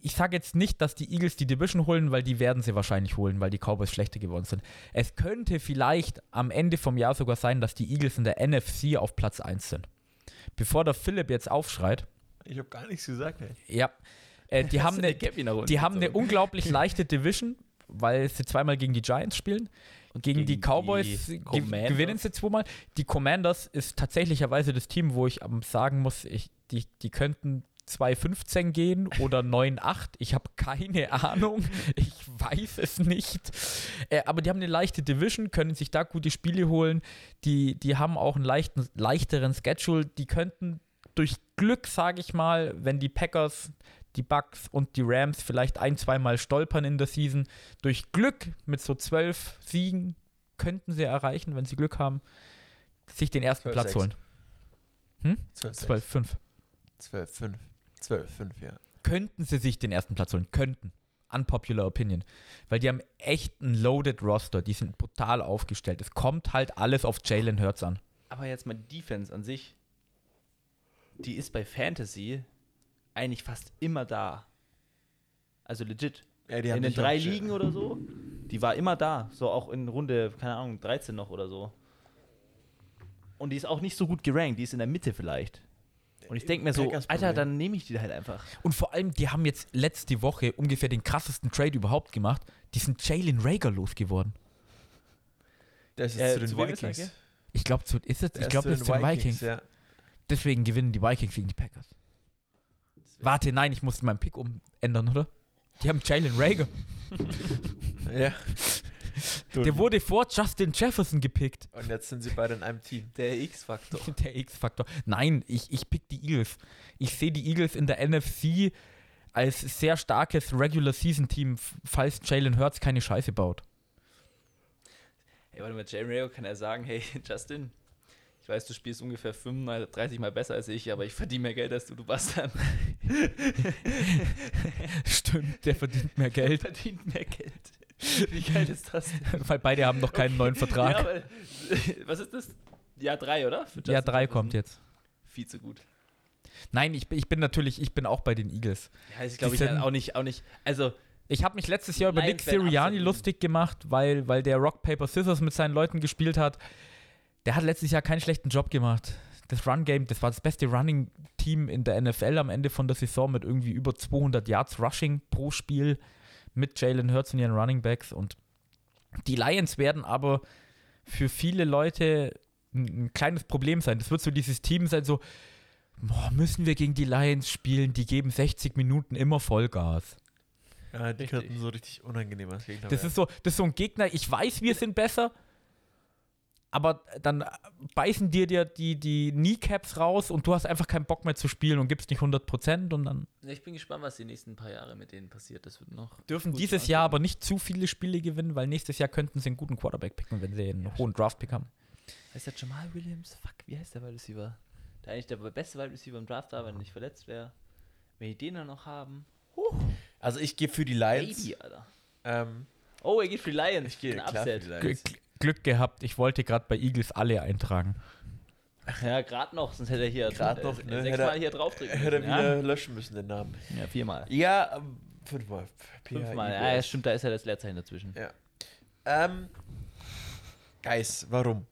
Ich sage jetzt nicht, dass die Eagles die Division holen, weil die werden sie wahrscheinlich holen, weil die Cowboys schlechter geworden sind. Es könnte vielleicht am Ende vom Jahr sogar sein, dass die Eagles in der NFC auf Platz 1 sind. Bevor der Philipp jetzt aufschreit, Ich habe gar nichts gesagt, ey. ja, äh, die haben eine, die haben eine unglaublich leichte Division, weil sie zweimal gegen die Giants spielen. Und Gegen, die gegen Cowboys die gewinnen sie zweimal. Die Commanders ist tatsächlicherweise das Team, wo ich sagen muss, ich, die, die könnten 2,15 gehen oder 9,8. Ich habe keine Ahnung. Ich weiß es nicht. Äh, aber die haben eine leichte Division, können sich da gute Spiele holen. Die, die haben auch einen leichten, leichteren Schedule. Die könnten durch Glück, sage ich mal, wenn die Packers, die Bucks und die Rams vielleicht ein, zweimal stolpern in der Season, durch Glück mit so zwölf Siegen könnten sie erreichen, wenn sie Glück haben, sich den ersten 12, Platz 6. holen. 12, 12, 5. 12, 5. 12, 5, ja. Könnten sie sich den ersten Platz holen? Könnten. Unpopular Opinion. Weil die haben echt ein loaded Roster. Die sind brutal aufgestellt. Es kommt halt alles auf Jalen Hurts an. Aber jetzt mal die Defense an sich, die ist bei Fantasy eigentlich fast immer da. Also legit. ja die in den drei Ligen oder so, die war immer da. So auch in Runde, keine Ahnung, 13 noch oder so. Und die ist auch nicht so gut gerankt, die ist in der Mitte vielleicht. Und ich denke mir so, Alter, dann nehme ich die halt einfach. Und vor allem, die haben jetzt letzte Woche ungefähr den krassesten Trade überhaupt gemacht. Die sind Jalen Rager losgeworden. Der ist Äh, zu den zu Vikings. Ich glaube, ist es, ich glaube, das ist zu den Vikings. Ja. Deswegen gewinnen die Vikings gegen die Packers. Warte, nein, ich musste meinen Pick umändern, oder? Die haben Jalen Rager. ja. Der wurde vor Justin Jefferson gepickt. Und jetzt sind sie beide in einem Team. Der X-Faktor. Der X-Faktor. Nein, ich, ich pick die Eagles. Ich sehe die Eagles in der NFC als sehr starkes Regular-Season-Team, falls Jalen Hurts keine Scheiße baut. Hey, warte mal, Jay Rayo kann er sagen, hey, Justin, ich weiß, du spielst ungefähr 35 Mal besser als ich, aber ich verdiene mehr Geld als du, du Bastard. Stimmt, der verdient mehr Geld, verdient mehr Geld. Wie geil ist das denn? weil beide haben noch keinen neuen Ja, Vertrag. aber, was ist das? Jahr 3, oder? Ja, drei Jefferson? kommt jetzt. Viel zu gut. Nein, ich, bin- ich bin natürlich, ich bin auch bei den Eagles. Ja, ich glaube, ich sind- auch nicht, auch nicht. Also, Ich habe mich letztes Jahr über Nick Lions werden Sirianni lustig gemacht, weil, weil der Rock, Paper, Scissors mit seinen Leuten gespielt hat. Der hat letztes Jahr keinen schlechten Job gemacht. Das Run-Game, das war das beste Running-Team in der NFL am Ende von der Saison mit irgendwie über 200 Yards Rushing pro Spiel mit Jalen Hurts und ihren Running Backs. Und die Lions werden aber für viele Leute ein, ein kleines Problem sein. Das wird so dieses Team sein, so, boah, müssen wir gegen die Lions spielen? Die geben 60 Minuten immer Vollgas. Ja, die könnten so richtig unangenehm als Gegner Das ist, so, das ist so ein Gegner, ich weiß, wir sind besser, aber dann beißen dir, dir die, die Kneecaps raus und du hast einfach keinen Bock mehr zu spielen und gibst nicht 100% und dann ich bin gespannt, was die nächsten paar Jahre mit denen passiert. Das wird noch. dürfen dieses Jahr aber nicht zu viele Spiele gewinnen, weil nächstes Jahr könnten sie einen guten Quarterback picken, wenn sie einen hohen Draft-Pick haben. Heißt der Jamal Williams? Fuck, wie heißt der Wide Receiver? Der eigentlich der beste Wide Receiver im Draft war, wenn er nicht verletzt wäre. Wenn die den dann noch haben. Also ich gehe für die Lions. Baby, Alter. Ähm, Oh, er geht für die Lions. ich gehe für Upset. die Lions. Glück gehabt, ich wollte gerade bei Eagles alle eintragen. Ja, gerade noch, sonst hätte er hier Grad äh, noch, ne? sechsmal Hätte er- hier draufdrücken Hätte er müssen, ja? wieder löschen müssen, den Namen. ja, viermal. Ja, ähm, fünfmal. Fünfmal. Ja, ja, stimmt, da ist ja das Leerzeichen dazwischen. Ja. Ähm, Guys, warum?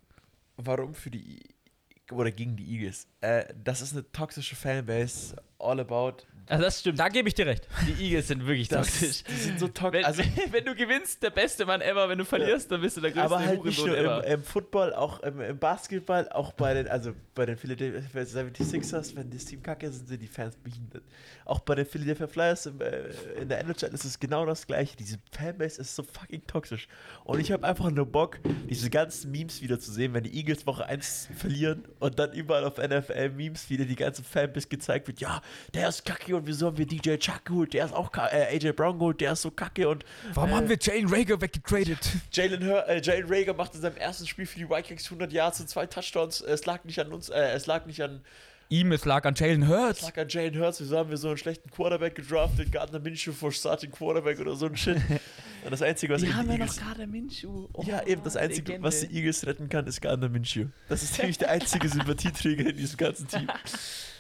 Warum für die I- oder gegen die Eagles? Äh, das ist eine toxische Fanbase, all about Also das stimmt. Da gebe ich dir recht. Die Eagles sind wirklich Das, toxisch. die sind so toxisch. Wenn, Also, wenn du gewinnst, der beste Mann ever. Wenn du verlierst, dann bist du der größte aber halt nicht nur im, im Football, auch im, im Basketball, auch bei den, also bei den Philadelphia 76ers, wenn das Team kacke ist, sind die Fans behindert. Auch bei den Philadelphia Flyers im, äh, in der NHL ist es genau das gleiche. Diese Fanbase ist so fucking toxisch. Und ich habe einfach nur Bock, diese ganzen Memes wieder zu sehen, wenn die Eagles Woche 1 verlieren und dann überall auf NFL-Memes wieder die ganze Fanbase gezeigt wird, ja, der ist kacke und wieso haben wir DJ Chuck geholt, der ist auch äh, AJ Brown geholt, der ist so kacke und Warum äh, haben wir Jane Rager weggetradet? Jalen, äh, Jalen Rager macht in seinem ersten Spiel für die Vikings 100 Yards und zwei Touchdowns. Es lag nicht an uns, äh, es lag nicht an, Ihm, es lag an Jalen es Hurts. lag an Jalen Hurts. Wieso haben wir so einen schlechten Quarterback gedraftet? Gardner Minshew vor Starting Quarterback oder so ein Shit. Und das Einzige, was Die die haben ja noch gerade Minshu. Oh, ja, eben das Einzige, Legende. was die Eagles retten kann, ist Gardner Minshew. Das ist nämlich der einzige Sympathieträger in diesem ganzen Team.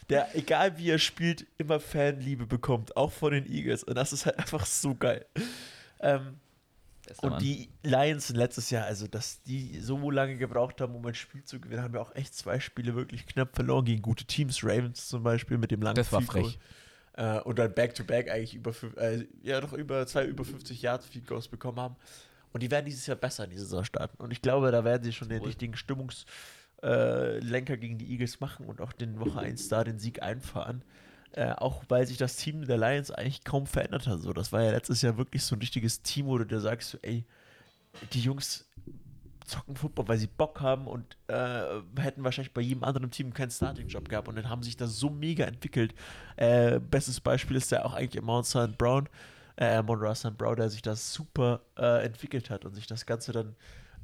Der, egal wie er spielt, immer Fanliebe bekommt, auch von den Eagles. Und das ist halt einfach so geil. Ähm, Und Mann. die Lions letztes Jahr, also dass die so lange gebraucht haben, um ein Spiel zu gewinnen, haben wir auch echt zwei Spiele wirklich knapp verloren gegen gute Teams. Ravens zum Beispiel mit dem langen Das war frech. Äh, und dann Back-to-Back eigentlich über, äh, ja, doch über zwei über 50 Yards Field Goals bekommen haben. Und die werden dieses Jahr besser in die Saison starten. Und ich glaube, da werden sie schon den richtigen Stimmungslenker äh, Lenker gegen die Eagles machen und auch den Woche 1 da den Sieg einfahren. Äh, auch weil sich das Team der Lions eigentlich kaum verändert hat. So, das war ja letztes Jahr wirklich so ein richtiges Team, wo du dir sagst, ey, die Jungs zocken Football, weil sie Bock haben und äh, hätten wahrscheinlich bei jedem anderen Team keinen Starting-Job gehabt und dann haben sich das so mega entwickelt. Äh, bestes Beispiel ist ja auch eigentlich Mount St. Brown, äh, Monroe St. Brown, der sich das super äh, entwickelt hat und sich das Ganze dann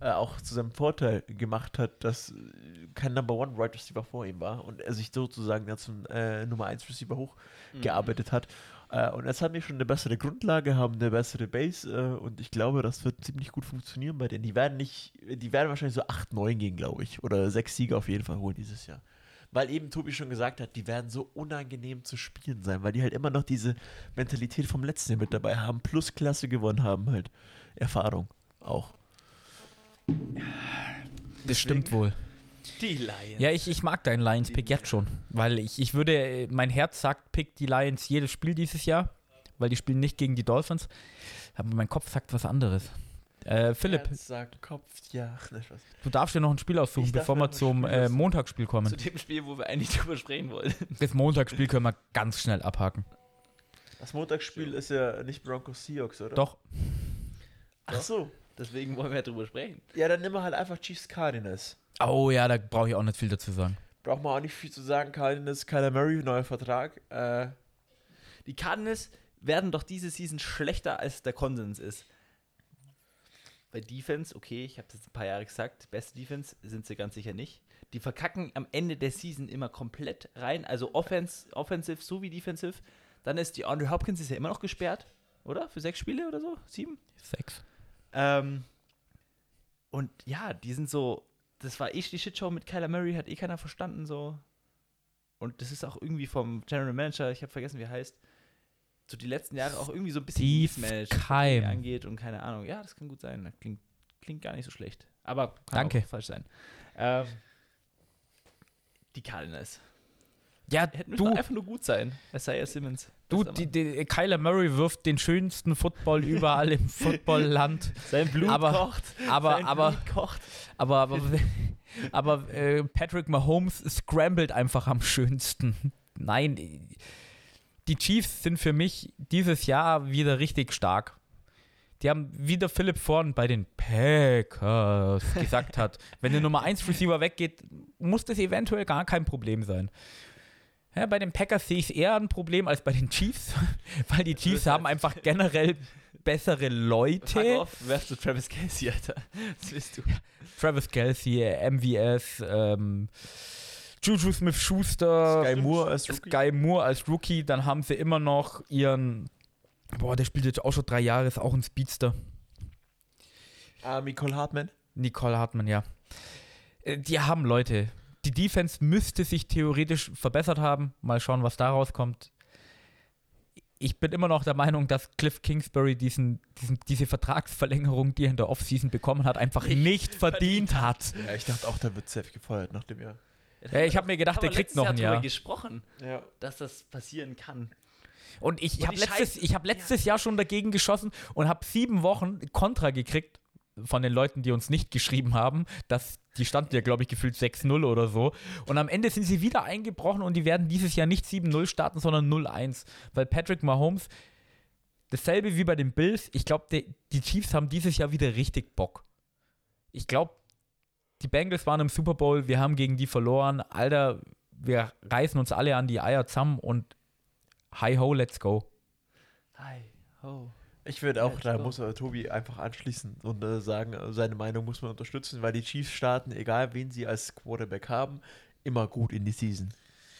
äh, auch zu seinem Vorteil gemacht hat, dass äh, kein Number One Wide Receiver vor ihm war und er sich sozusagen dann zum äh, Nummer 1 Receiver hochgearbeitet hat. Äh, und jetzt haben wir schon eine bessere Grundlage, haben eine bessere Base äh, und ich glaube, das wird ziemlich gut funktionieren bei denen. Die werden nicht, die werden wahrscheinlich so 8-9 gehen, glaube ich. Oder 6 Siege auf jeden Fall holen dieses Jahr. Weil eben Tobi schon gesagt hat, die werden so unangenehm zu spielen sein, weil die halt immer noch diese Mentalität vom letzten Jahr mit dabei haben, plus Klasse gewonnen haben, halt. Erfahrung auch. Das stimmt wohl. Die Lions. Ja, ich, ich mag deinen Lions-Pick jetzt schon. Weil ich, ich würde, mein Herz sagt, pick die Lions jedes Spiel dieses Jahr. Weil die spielen nicht gegen die Dolphins. Aber mein Kopf sagt was anderes. Äh, Philipp, Herz sagt Kopf, ja. du darfst dir noch ein Spiel aussuchen, Ich bevor wir zum äh. Montagsspiel kommen. Zu dem Spiel, wo wir eigentlich drüber sprechen wollen. Das Montagsspiel können wir ganz schnell abhaken. Das Montagsspiel ist ja nicht Broncos Seahawks, oder? Doch, Ach so. Deswegen wollen wir ja drüber sprechen. Ja, dann nimm halt einfach Chiefs Cardinals. Oh ja, da brauche ich auch nicht viel dazu sagen. Braucht man auch nicht viel zu sagen. Cardinals, Kyler Murray, neuer Vertrag. Äh, Die Cardinals werden doch diese Season schlechter, als der Konsens ist. Bei Defense, okay, ich habe das ein paar Jahre gesagt, beste Defense sind sie ganz sicher nicht. Die verkacken am Ende der Season immer komplett rein, also Offense, Offensive sowie Defensive. Dann ist die Andre Hopkins ist ja immer noch gesperrt, oder? Für sechs Spiele oder so? Sieben? Sechs. Ähm, und ja, die sind so, das war eh die Shitshow mit Kyler Murray, hat eh keiner verstanden so. Und das ist auch irgendwie vom General Manager, ich habe vergessen, wie er heißt, so die letzten Jahre auch irgendwie so ein bisschen was Keim. angeht und keine Ahnung. Ja, das kann gut sein. Das klingt, klingt gar nicht so schlecht. Aber kann Danke. auch falsch sein. Ähm, die Cardinals. Ja, Hätten du, einfach nur gut sein. Isaiah Simmons. du die, die, Kyler Murray wirft den schönsten Football überall im Footballland. sein Blut aber- kocht. Aber, sein aber, Blut kocht. aber, aber, aber äh, Patrick Mahomes scrambled einfach am schönsten. Nein, die Chiefs sind für mich dieses Jahr wieder richtig stark. Die haben, wie der Philipp vorhin bei den Packers gesagt hat, wenn der Nummer 1 Receiver weggeht, muss das eventuell gar kein Problem sein. Ja, bei den Packers sehe ich es eher ein Problem als bei den Chiefs, weil die Chiefs haben einfach generell bessere Fuck Leute. off, werfst du Travis Casey, Alter. Das bist du. Travis Kelsey, MVS, ähm, Juju Smith-Schuster, Sky Moore als Rookie. Sky Moore als Rookie. Dann haben sie immer noch ihren, boah, der spielt jetzt auch schon drei Jahre, ist auch ein Speedster. Ah, Nicole Hartman. Nicole Hartmann, ja. Äh, Die haben Leute. Die Defense müsste sich theoretisch verbessert haben. Mal schauen, was da rauskommt. Ich bin immer noch der Meinung, dass Cliff Kingsbury diesen, diesen, diese Vertragsverlängerung, die er in der Offseason bekommen hat, einfach Nicht nicht verdient hat. Ja, ich dachte auch, der wird safe gefeuert nach dem Jahr. Ja, ich hab mir gedacht, der kriegt noch Jahr ein Jahr. gesprochen, Ja. dass das passieren kann. Und ich Und habe letztes, ich hab letztes Jahr schon dagegen geschossen und habe sieben Wochen Kontra gekriegt von den Leuten, die uns nicht geschrieben haben. dass die standen ja, glaube ich, gefühlt 6-0 oder so. Und am Ende sind sie wieder eingebrochen und die werden dieses Jahr nicht 7-0 starten, sondern 0-1. Weil Patrick Mahomes, dasselbe wie bei den Bills, ich glaube, die, die Chiefs haben dieses Jahr wieder richtig Bock. Ich glaube, die Bengals waren im Super Bowl, wir haben gegen die verloren. Alter, wir reißen uns alle an die Eier zusammen und hi ho, let's go. Hi, ho. Ich würde auch, Let's da muss äh, Tobi einfach anschließen und äh, sagen, äh, seine Meinung muss man unterstützen, weil die Chiefs starten, egal wen sie als Quarterback haben, immer gut in die Season.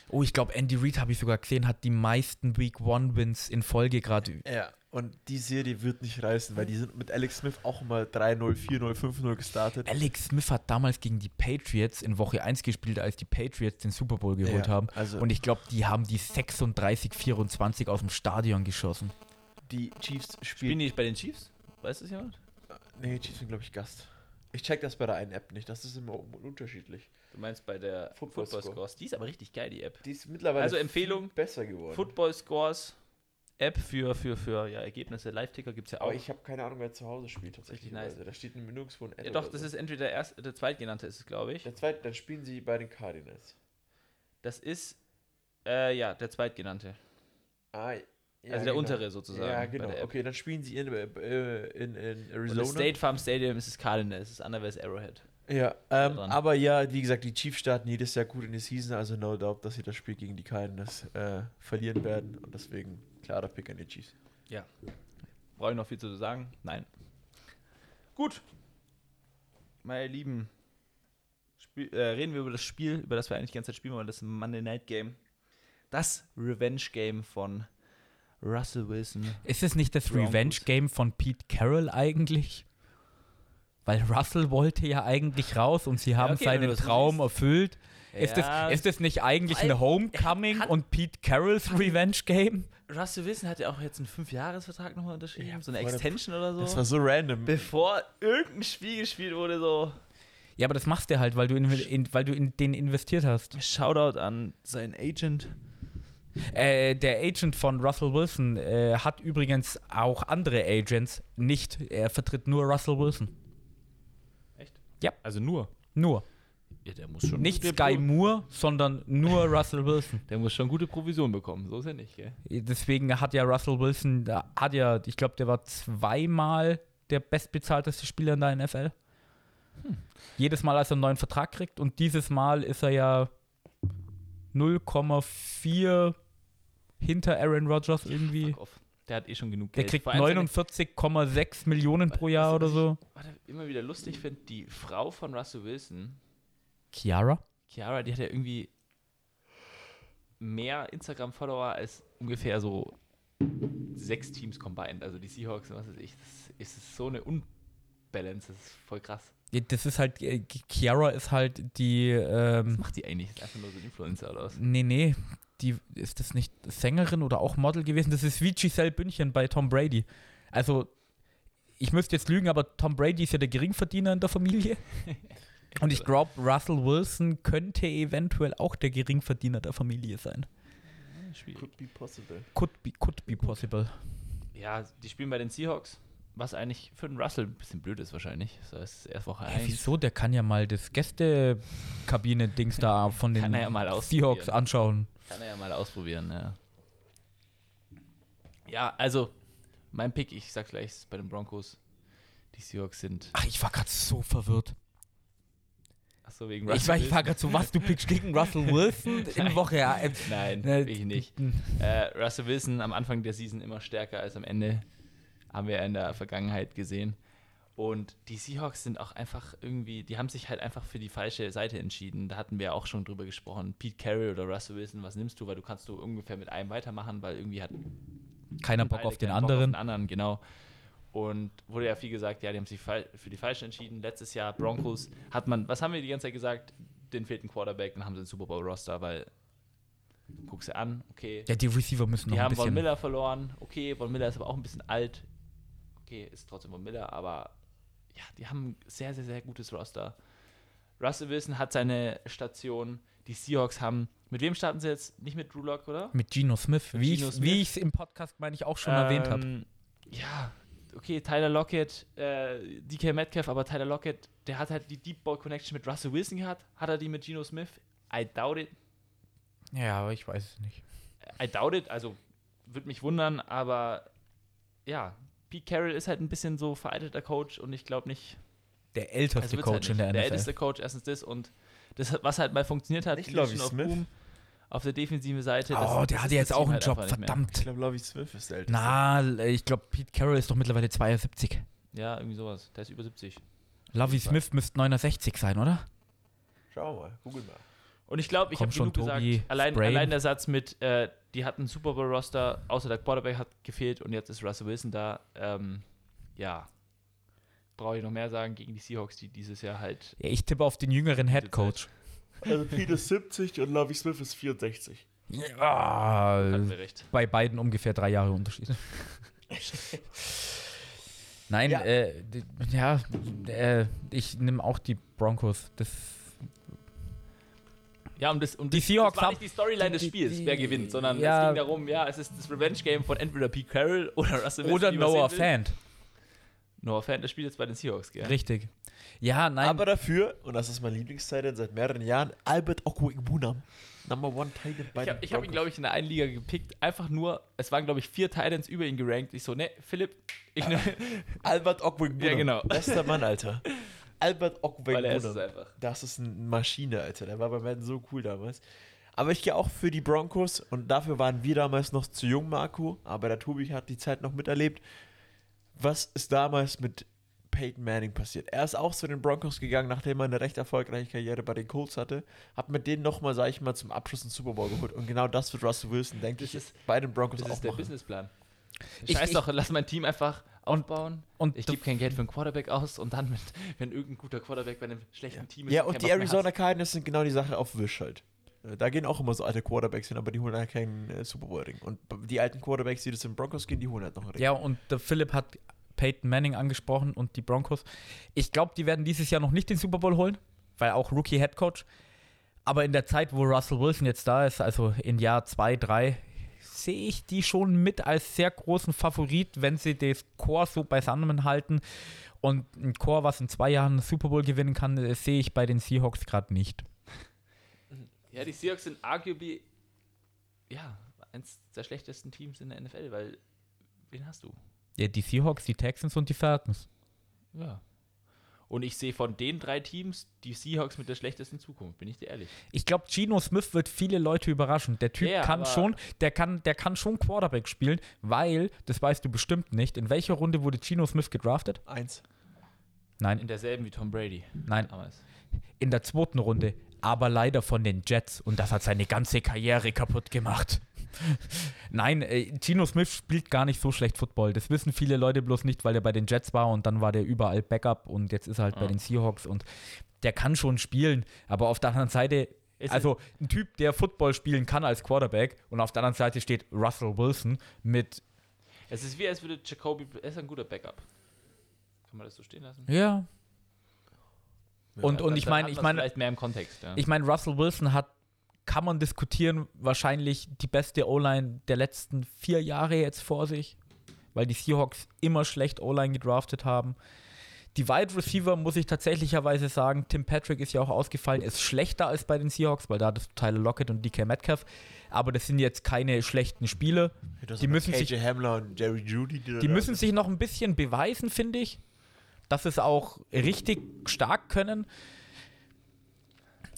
Oh, ich glaube, Andy Reid, habe ich sogar gesehen, hat die meisten Week One Wins in Folge gerade. Ja, und die Serie wird nicht reißen, weil die sind mit Alex Smith auch mal 3-0, 4-0, 5-0 gestartet. Alex Smith hat damals gegen die Patriots in Woche 1 gespielt, als die Patriots den Super Bowl geholt Ja, haben. Also Und ich glaube, die haben die 36-24 aus dem Stadion geschossen. Die Chiefs Spielen spielen. die nicht bei den Chiefs? Weiß das jemand? Nee, Chiefs sind, glaube ich, Gast. Ich check das bei der einen App nicht, das ist immer un- unterschiedlich. Du meinst bei der Football Football, Score. Scores. Die ist aber richtig geil, die App. Die ist mittlerweile Also Empfehlung, besser geworden. Football Scores App für, für, für ja, Ergebnisse. Live-Ticker gibt es ja auch. Aber ich habe keine Ahnung, wer zu Hause spielt tatsächlich. nice. Also, da steht nirgendwo ein Ad ja, doch, das so. ist entweder der, erste, der zweitgenannte ist es, glaube ich. Der zweite, dann spielen sie bei den Cardinals. Das ist, äh, ja, der zweitgenannte. Ah, ja, also der untere sozusagen. Ja, genau. Okay, dann spielen sie in, äh, in, in Und Arizona. das State Farm Stadium ist das Cardinals, das andere ist Arrowhead. Ja, ähm, aber ja, wie gesagt, die Chiefs starten jedes Jahr gut in die Season, also no doubt, dass sie das Spiel gegen die Cardinals äh, verlieren werden und deswegen klarer Pick an die Chiefs. Brauche ich noch viel zu sagen? Nein. Gut. Meine Lieben, Spiel, äh, reden wir über das Spiel, über das wir eigentlich die ganze Zeit spielen wollen, das Monday Night Game. Das Revenge Game von Russell Wilson. Ist es nicht das Broncos. Revenge-Game von Pete Carroll eigentlich? Weil Russell wollte ja eigentlich raus und sie haben okay, seinen Traum siehst. erfüllt. Ist, Ja, das, ist das nicht eigentlich vor allem, ein Homecoming hat- und Pete Carrolls Revenge-Game? Russell Wilson hat ja auch jetzt einen 5-Jahres-Vertrag nochmal unterschrieben, Ja, so eine Extension oder so. Das war so random. bevor irgendein Spiel gespielt wurde, so. Ja, aber das machst du halt, weil du in, in, weil du in den investiert hast. Shoutout an seinen Agent. Äh, der Agent von Russell Wilson äh, hat übrigens auch andere Agents nicht. Er vertritt nur Russell Wilson. Echt? Ja. Also nur. Nur. Ja, der muss schon. Nicht Sky Moore, sondern nur Russell Wilson. Der muss schon gute Provision bekommen, so ist er nicht, gell? Deswegen hat ja Russell Wilson, da hat ja, ich glaube, der war zweimal der bestbezahlteste Spieler in der NFL. Jedes Mal, als er einen neuen Vertrag kriegt. Und dieses Mal ist er ja 0,4 hinter Aaron Rodgers irgendwie. Der hat eh schon genug Der Geld. kriegt allem seine- 49,6 Millionen pro Jahr oder so. Was ich immer wieder lustig finde, die Frau von Russell Wilson, Chiara? Chiara, die hat ja irgendwie mehr Instagram-Follower als ungefähr so sechs Teams combined. Also die Seahawks und was weiß ich. Das ist so eine Unbalance, das ist voll krass. Ja, Das ist halt, äh, Chiara ist halt die, Was ähm, macht die eigentlich? Ist einfach nur so ein Influencer oder was? nee, nee, die, ist das nicht Sängerin oder auch Model gewesen? Das ist wie Giselle Bündchen bei Tom Brady. Also, ich müsste jetzt lügen, aber Tom Brady ist ja der Geringverdiener in der Familie. Und ich glaube, Russell Wilson könnte eventuell auch der Geringverdiener der Familie sein. Schwierig. Could be possible. Could be, could be possible. Ja, die spielen bei den Seahawks, was eigentlich für den Russell ein bisschen blöd ist wahrscheinlich. Das ist erst Woche Hä, 1. wieso? Der kann ja mal das Gästekabine-Dings da von den ja Seahawks anschauen. Kann er ja mal ausprobieren, ja. Ja, also, mein Pick, ich sag gleich, bei den Broncos. Die Seahawks sind. Ach, ich war gerade so verwirrt. Achso, wegen Ich war, ich war gerade so, was, du pickst gegen Russell Wilson in Woche ja, äh, Nein, äh, will ich nicht. Äh, Russell Wilson am Anfang der Season immer stärker als am Ende. Haben wir ja in der Vergangenheit gesehen. Und die Seahawks sind auch einfach irgendwie, die haben sich halt einfach für die falsche Seite entschieden. Da hatten wir ja auch schon drüber gesprochen. Pete Carroll oder Russell Wilson, was nimmst du? Weil du kannst du ungefähr mit einem weitermachen, weil irgendwie hat Keiner Bock auf den keinen Bock anderen. Auf den anderen, genau. Und wurde ja viel gesagt, ja, die haben sich für die Falschen entschieden. Letztes Jahr Broncos hat man, was haben wir die ganze Zeit gesagt? Den fehlt ein Quarterback, dann haben sie einen Super Bowl Roster, weil guck sie an, okay. Ja, die Receiver müssen noch Die ein haben Von bisschen. Miller verloren, okay, Von Miller ist aber auch ein bisschen alt. Okay, ist trotzdem Von Miller, aber ja, die haben ein sehr, sehr, sehr gutes Roster. Russell Wilson hat seine Station, die Seahawks haben Mit wem starten sie jetzt? Nicht mit Drew Lock, oder? Mit Geno Smith, Mit wie Geno ich Smith. wie ich es im Podcast, meine ich, auch schon erwähnt habe. Ähm, Ja, okay, Tyler Lockett, äh, DK Metcalf, aber Tyler Lockett, der hat halt die Deep Ball Connection mit Russell Wilson gehabt. Hat er die mit Geno Smith? I doubt it. Ja, aber ich weiß es nicht. I doubt it, also würde mich wundern, aber ja, Pete Carroll ist halt ein bisschen so veralteter Coach und ich glaube nicht. Der älteste also Coach halt in nicht. der Der NFL. älteste Coach, erstens das und das, was halt mal funktioniert hat, Legion Lovie of Smith? Boom auf der defensiven Seite. das- oh, das der hatte jetzt auch einen halt Job, verdammt. Ich glaube, Lovie Smith ist der älteste. Na, ich glaube, Pete Carroll ist doch mittlerweile 72. Ja, irgendwie sowas. Der ist über 70. Lovey Smith müsste 69 sein, oder? Schau mal, google mal. Und ich glaube, ich habe schon, genug Tobi, gesagt. Allein, allein der Satz mit, äh, die hatten einen Super Bowl-Roster, außer der Quarterback hat gefehlt und jetzt ist Russell Wilson da. Ähm, ja, brauche ich noch mehr sagen gegen die Seahawks, die dieses Jahr halt. Ja, ich tippe auf den jüngeren Head Coach. Also Pete ist 70 und Lovie Smith ist 64. Ja, recht. bei beiden ungefähr drei Jahre Unterschied. Nein, Ja. äh, ja, äh, ich nehme auch die Broncos. Das, Ja, und, das, und Die das, Seahawks das war nicht die Storyline des Spiels, die- wer gewinnt, sondern ja. es ging darum, ja, es ist das Revenge-Game von entweder Pete Carroll oder Russell Wilson. oder Noah. Fant. Noah Fant, das spielt jetzt bei den Seahawks, gell? Richtig. Ja, nein. Aber dafür, und das ist mein Lieblingstitan seit mehreren Jahren, Albert Okwuegbunam. Number one Titan bei Ich habe hab ihn, glaube ich, in der einen Liga gepickt. Einfach nur, es waren, glaube ich, vier Titans über ihn gerankt. Ich so, ne, Philipp, ich ne, Albert Okwuegbunam. Ja, genau. Bester Mann, Alter. Albert er einfach. Das ist eine Maschine, Alter. Der war bei Madden so cool damals. Aber ich gehe auch für die Broncos und dafür waren wir damals noch zu jung, Marco. Aber der Tobi hat die Zeit noch miterlebt. Was ist damals mit Peyton Manning passiert? Er ist auch zu den Broncos gegangen, nachdem er eine recht erfolgreiche Karriere bei den Colts hatte. Hat mit denen nochmal, sag ich mal, zum Abschluss einen Super Bowl geholt. Und genau das wird Russell Wilson, denke Das ich, ist- bei den Broncos Das auch ist der machen. Businessplan. Ich- Scheiß ich- doch, lass mein Team einfach aufbauen. und Ich gebe kein Geld für einen Quarterback aus und dann, mit, wenn irgendein guter Quarterback bei einem schlechten Team ist, Ja, und die Arizona. Cardinals sind genau die Sache auf Wisch halt. Äh, Da gehen auch immer so alte Quarterbacks hin, aber die holen halt keinen äh, Super Bowl Ring. Und die alten Quarterbacks, die das in Broncos gehen, die holen halt noch einen Ring. ja, und der Philipp hat Peyton Manning angesprochen und die Broncos. Ich glaube, die werden dieses Jahr noch nicht den Super Bowl holen, weil auch Rookie Head Coach. Aber in der Zeit, wo Russell Wilson jetzt da ist, also in Jahr 2, 3, sehe ich die schon mit als sehr großen Favorit, wenn sie das Core so beisammen halten. Und ein Core, was in zwei Jahren Super Bowl gewinnen kann, äh, sehe ich bei den Seahawks gerade nicht. Ja, die Seahawks sind arguably, ja, eins der schlechtesten Teams in der NFL, weil, wen hast du? Ja, die Seahawks, die Texans und die Falcons. Ja. Und ich sehe von den drei Teams die Seahawks mit der schlechtesten Zukunft, bin ich dir ehrlich. Ich glaube, Geno Smith wird viele Leute überraschen. Der Typ Ja, kann schon, der kann, der kann schon Quarterback spielen, weil, das weißt du bestimmt nicht, in welcher Runde wurde Geno Smith gedraftet? Eins. Nein, In derselben wie Tom Brady nein, damals. in der zweiten Runde, aber leider von den Jets und das hat seine ganze Karriere kaputt gemacht. Nein, äh, Geno Smith spielt gar nicht so schlecht Football. Das wissen viele Leute bloß nicht, weil er bei den Jets war und dann war der überall Backup und jetzt ist er halt bei Ja. den Seahawks und der kann schon spielen, aber auf der anderen Seite Ist also ein Typ, der Football spielen kann als Quarterback und auf der anderen Seite steht Russell Wilson mit, Es ist wie, als würde Jacoby, er ist ein guter Backup. Kann man das so stehen lassen? ja. Und, Dann- und ich meine, ich meine, Vielleicht mehr im Kontext, ja. ich meine, Russell Wilson hat, kann man diskutieren, wahrscheinlich die beste O-Line der letzten vier Jahre jetzt vor sich, weil die Seahawks immer schlecht O-Line gedraftet haben. Die Wide Receiver, muss ich tatsächlicherweise sagen, Tim Patrick ist ja auch ausgefallen, ist schlechter als bei den Seahawks, weil da du Tyler Lockett und DK Metcalf. Aber das sind jetzt keine schlechten Spiele. Die müssen sich- Hamler und Jerry Judy. Die, Die müssen sich noch ein bisschen beweisen, finde ich, dass es auch richtig stark können.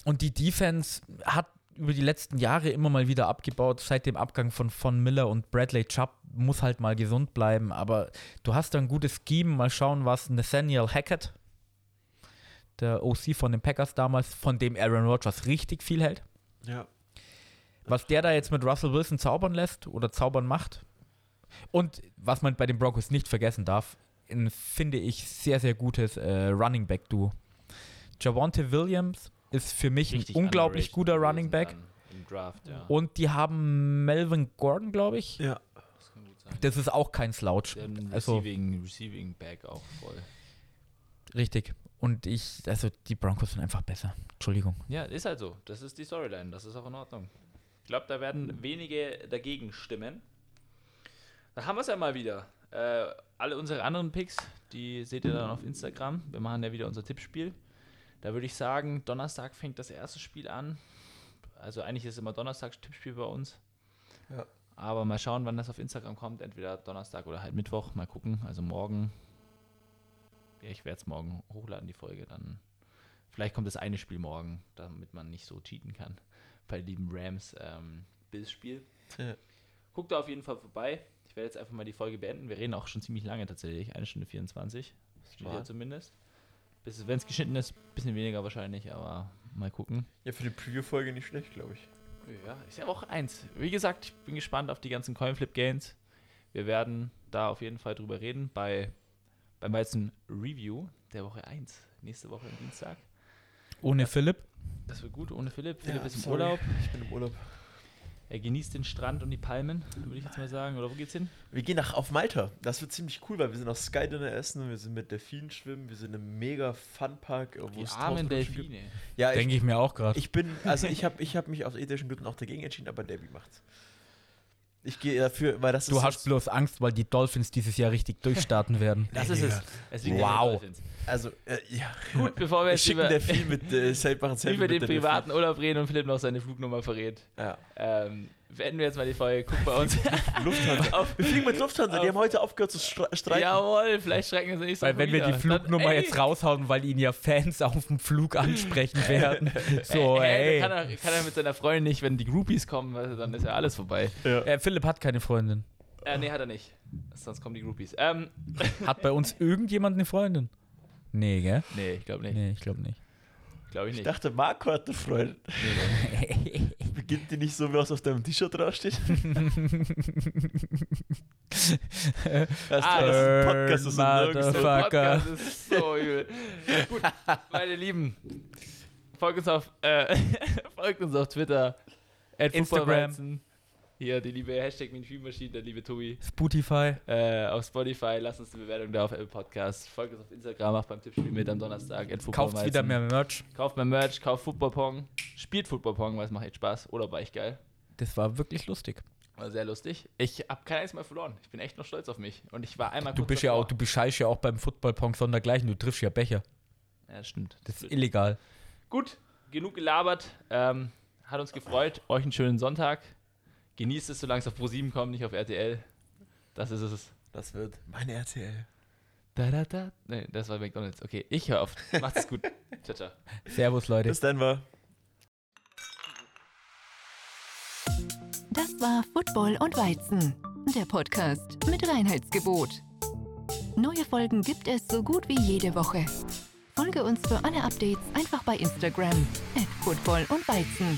Und die Defense hat über die letzten Jahre immer mal wieder abgebaut. Seit dem Abgang von Von Miller und Bradley Chubb muss halt mal gesund bleiben. Aber du hast da ein gutes Scheme. Mal schauen, was Nathaniel Hackett, der OC von den Packers damals, von dem Aaron Rodgers richtig viel hält, Ja. was der da jetzt mit Russell Wilson zaubern lässt oder zaubern macht. Und was man bei den Broncos nicht vergessen darf, ein, finde ich, sehr, sehr gutes äh, Running Back Duo. Javonte Williams ist für mich Richtig ein unglaublich guter Running Back. Draft, ja. Und die haben Melvin Gordon, glaube ich. Ja. das kann gut sein. Das ist auch kein Slouch. Also- Receiving, Receiving Back auch voll. Richtig. Und ich, also die Broncos sind einfach besser. Entschuldigung. Ja, ist halt so. Das ist die Storyline. Das ist auch in Ordnung. Ich glaube, da werden wenige dagegen stimmen. Da haben wir es ja mal wieder. Äh, alle unsere anderen Picks, die seht ihr dann auf Instagram. Wir machen ja wieder unser Tippspiel. Da würde ich sagen, Donnerstag fängt das erste Spiel an. Also eigentlich ist es immer Donnerstag Tippspiel bei uns. Ja. Aber mal schauen, wann das auf Instagram kommt. Entweder Donnerstag oder halt Mittwoch. Mal gucken. Also morgen. Ja, ich werde es morgen hochladen, die Folge. Dann vielleicht kommt das eine Spiel morgen, damit man nicht so cheaten kann. Bei den lieben Rams ähm, Bills-Spiel. Ja. Guckt da auf jeden Fall vorbei. Ich werde jetzt einfach mal die Folge beenden. Wir reden auch schon ziemlich lange tatsächlich. Eine Stunde 24. Steht ja zumindest. Bis wenn es geschnitten ist, bisschen weniger wahrscheinlich, aber mal gucken. Ja, für die Preview-Folge nicht schlecht, glaube ich. Ja, ist ja Woche 1. Wie gesagt, ich bin gespannt auf die ganzen Coinflip-Gains. Wir werden da auf jeden Fall drüber reden bei, beim weißen Review der Woche 1. Nächste Woche am Dienstag. Ohne Philipp. Das wird gut ohne Philipp. Philipp Ja, ist im sorry. Urlaub. Ich bin im Urlaub. Er genießt den Strand und die Palmen, würde ich jetzt mal sagen. Oder wo geht's hin? Wir gehen nach auf Malta. Das wird ziemlich cool, weil wir sind auf Skydinner essen, wir sind mit Delfinen schwimmen, wir sind im mega Funpark, wo Die es armen. Delfine. Ja, ich, Denke ich mir auch gerade. ich bin, also ich habe ich hab mich aus ethischen Gründen auch dagegen entschieden, aber Debbie macht's. Ich gehe dafür, weil das Du ist hast jetzt- bloß Angst, weil die Dolphins dieses Jahr richtig durchstarten werden. Das ist es. Es liegt an den Wow. Dolphins. also äh, ja. Gut, bevor wir jetzt schicken über, Delfin mit äh, Selfie machen Selfie über den mit der privaten Urlaub reden und Philipp noch seine Flugnummer verrät, Delfin. ähm, beenden wir jetzt mal die Folge. Guck bei uns. Ja. Lufthansa. auf, Wir fliegen mit Lufthansa, die haben heute aufgehört zu stre streiken. Jawohl, vielleicht strecken sie nicht so Weil wenn wir die wieder. Flugnummer Dann, jetzt raushauen, weil ihn ja Fans auf dem Flug ansprechen werden. So, Ey, ey. Kann er, kann er mit seiner Freundin nicht, wenn die Groupies kommen, dann ist ja alles vorbei. Äh, Philipp hat keine Freundin. Äh, nee, hat er nicht. Sonst kommen die Groupies. Ähm, Hat bei uns irgendjemand eine Freundin? Nee, gell? nee, ich glaube nicht. Nee, ich glaube nicht. Glaube ich Ich dachte, Marco hat eine Freundin. Beginnt die nicht so, wie was auf deinem T-Shirt draufsteht? das, Ah, das ist ein Podcast, das ist Podcast so übel. Gut, meine Lieben, folgt uns auf, äh, folgt uns auf Twitter, at Instagram. Hier die liebe Hashtag Maschine, der liebe Tobi. Spotify. Äh, auf Spotify, lasst uns eine Bewertung da auf Apple Podcast. Folgt uns auf Instagram, macht beim Tippspiel mit am Donnerstag. Kauft wieder mehr Merch. Kauft mehr Merch, kauft Football Pong. Spielt Football Pong, weil es macht echt Spaß. Oder war echt geil. Das war wirklich lustig. War sehr lustig. Ich habe kein einziges Mal verloren. Ich bin echt noch stolz auf mich. Und ich war einmal Du bist ja auch, du bescheißt ja auch beim Football-Pong sondergleichen. Du triffst ja Becher. Ja, das stimmt. Das ist illegal. Gut, genug gelabert. Ähm, hat uns gefreut. Euch einen schönen Sonntag. Genießt es, solange es auf Pro7 kommt, nicht auf RTL. Das ist es. Das wird meine RTL. Da, da, da. Nee, das war McDonalds. Okay, ich höre auf. Macht's gut. ciao, ciao. Servus, Leute. Bis dann, war. Das war Football und Weizen, der Podcast mit Reinheitsgebot. Neue Folgen gibt es so gut wie jede Woche. Folge uns für alle Updates einfach bei Instagram at Football und Weizen.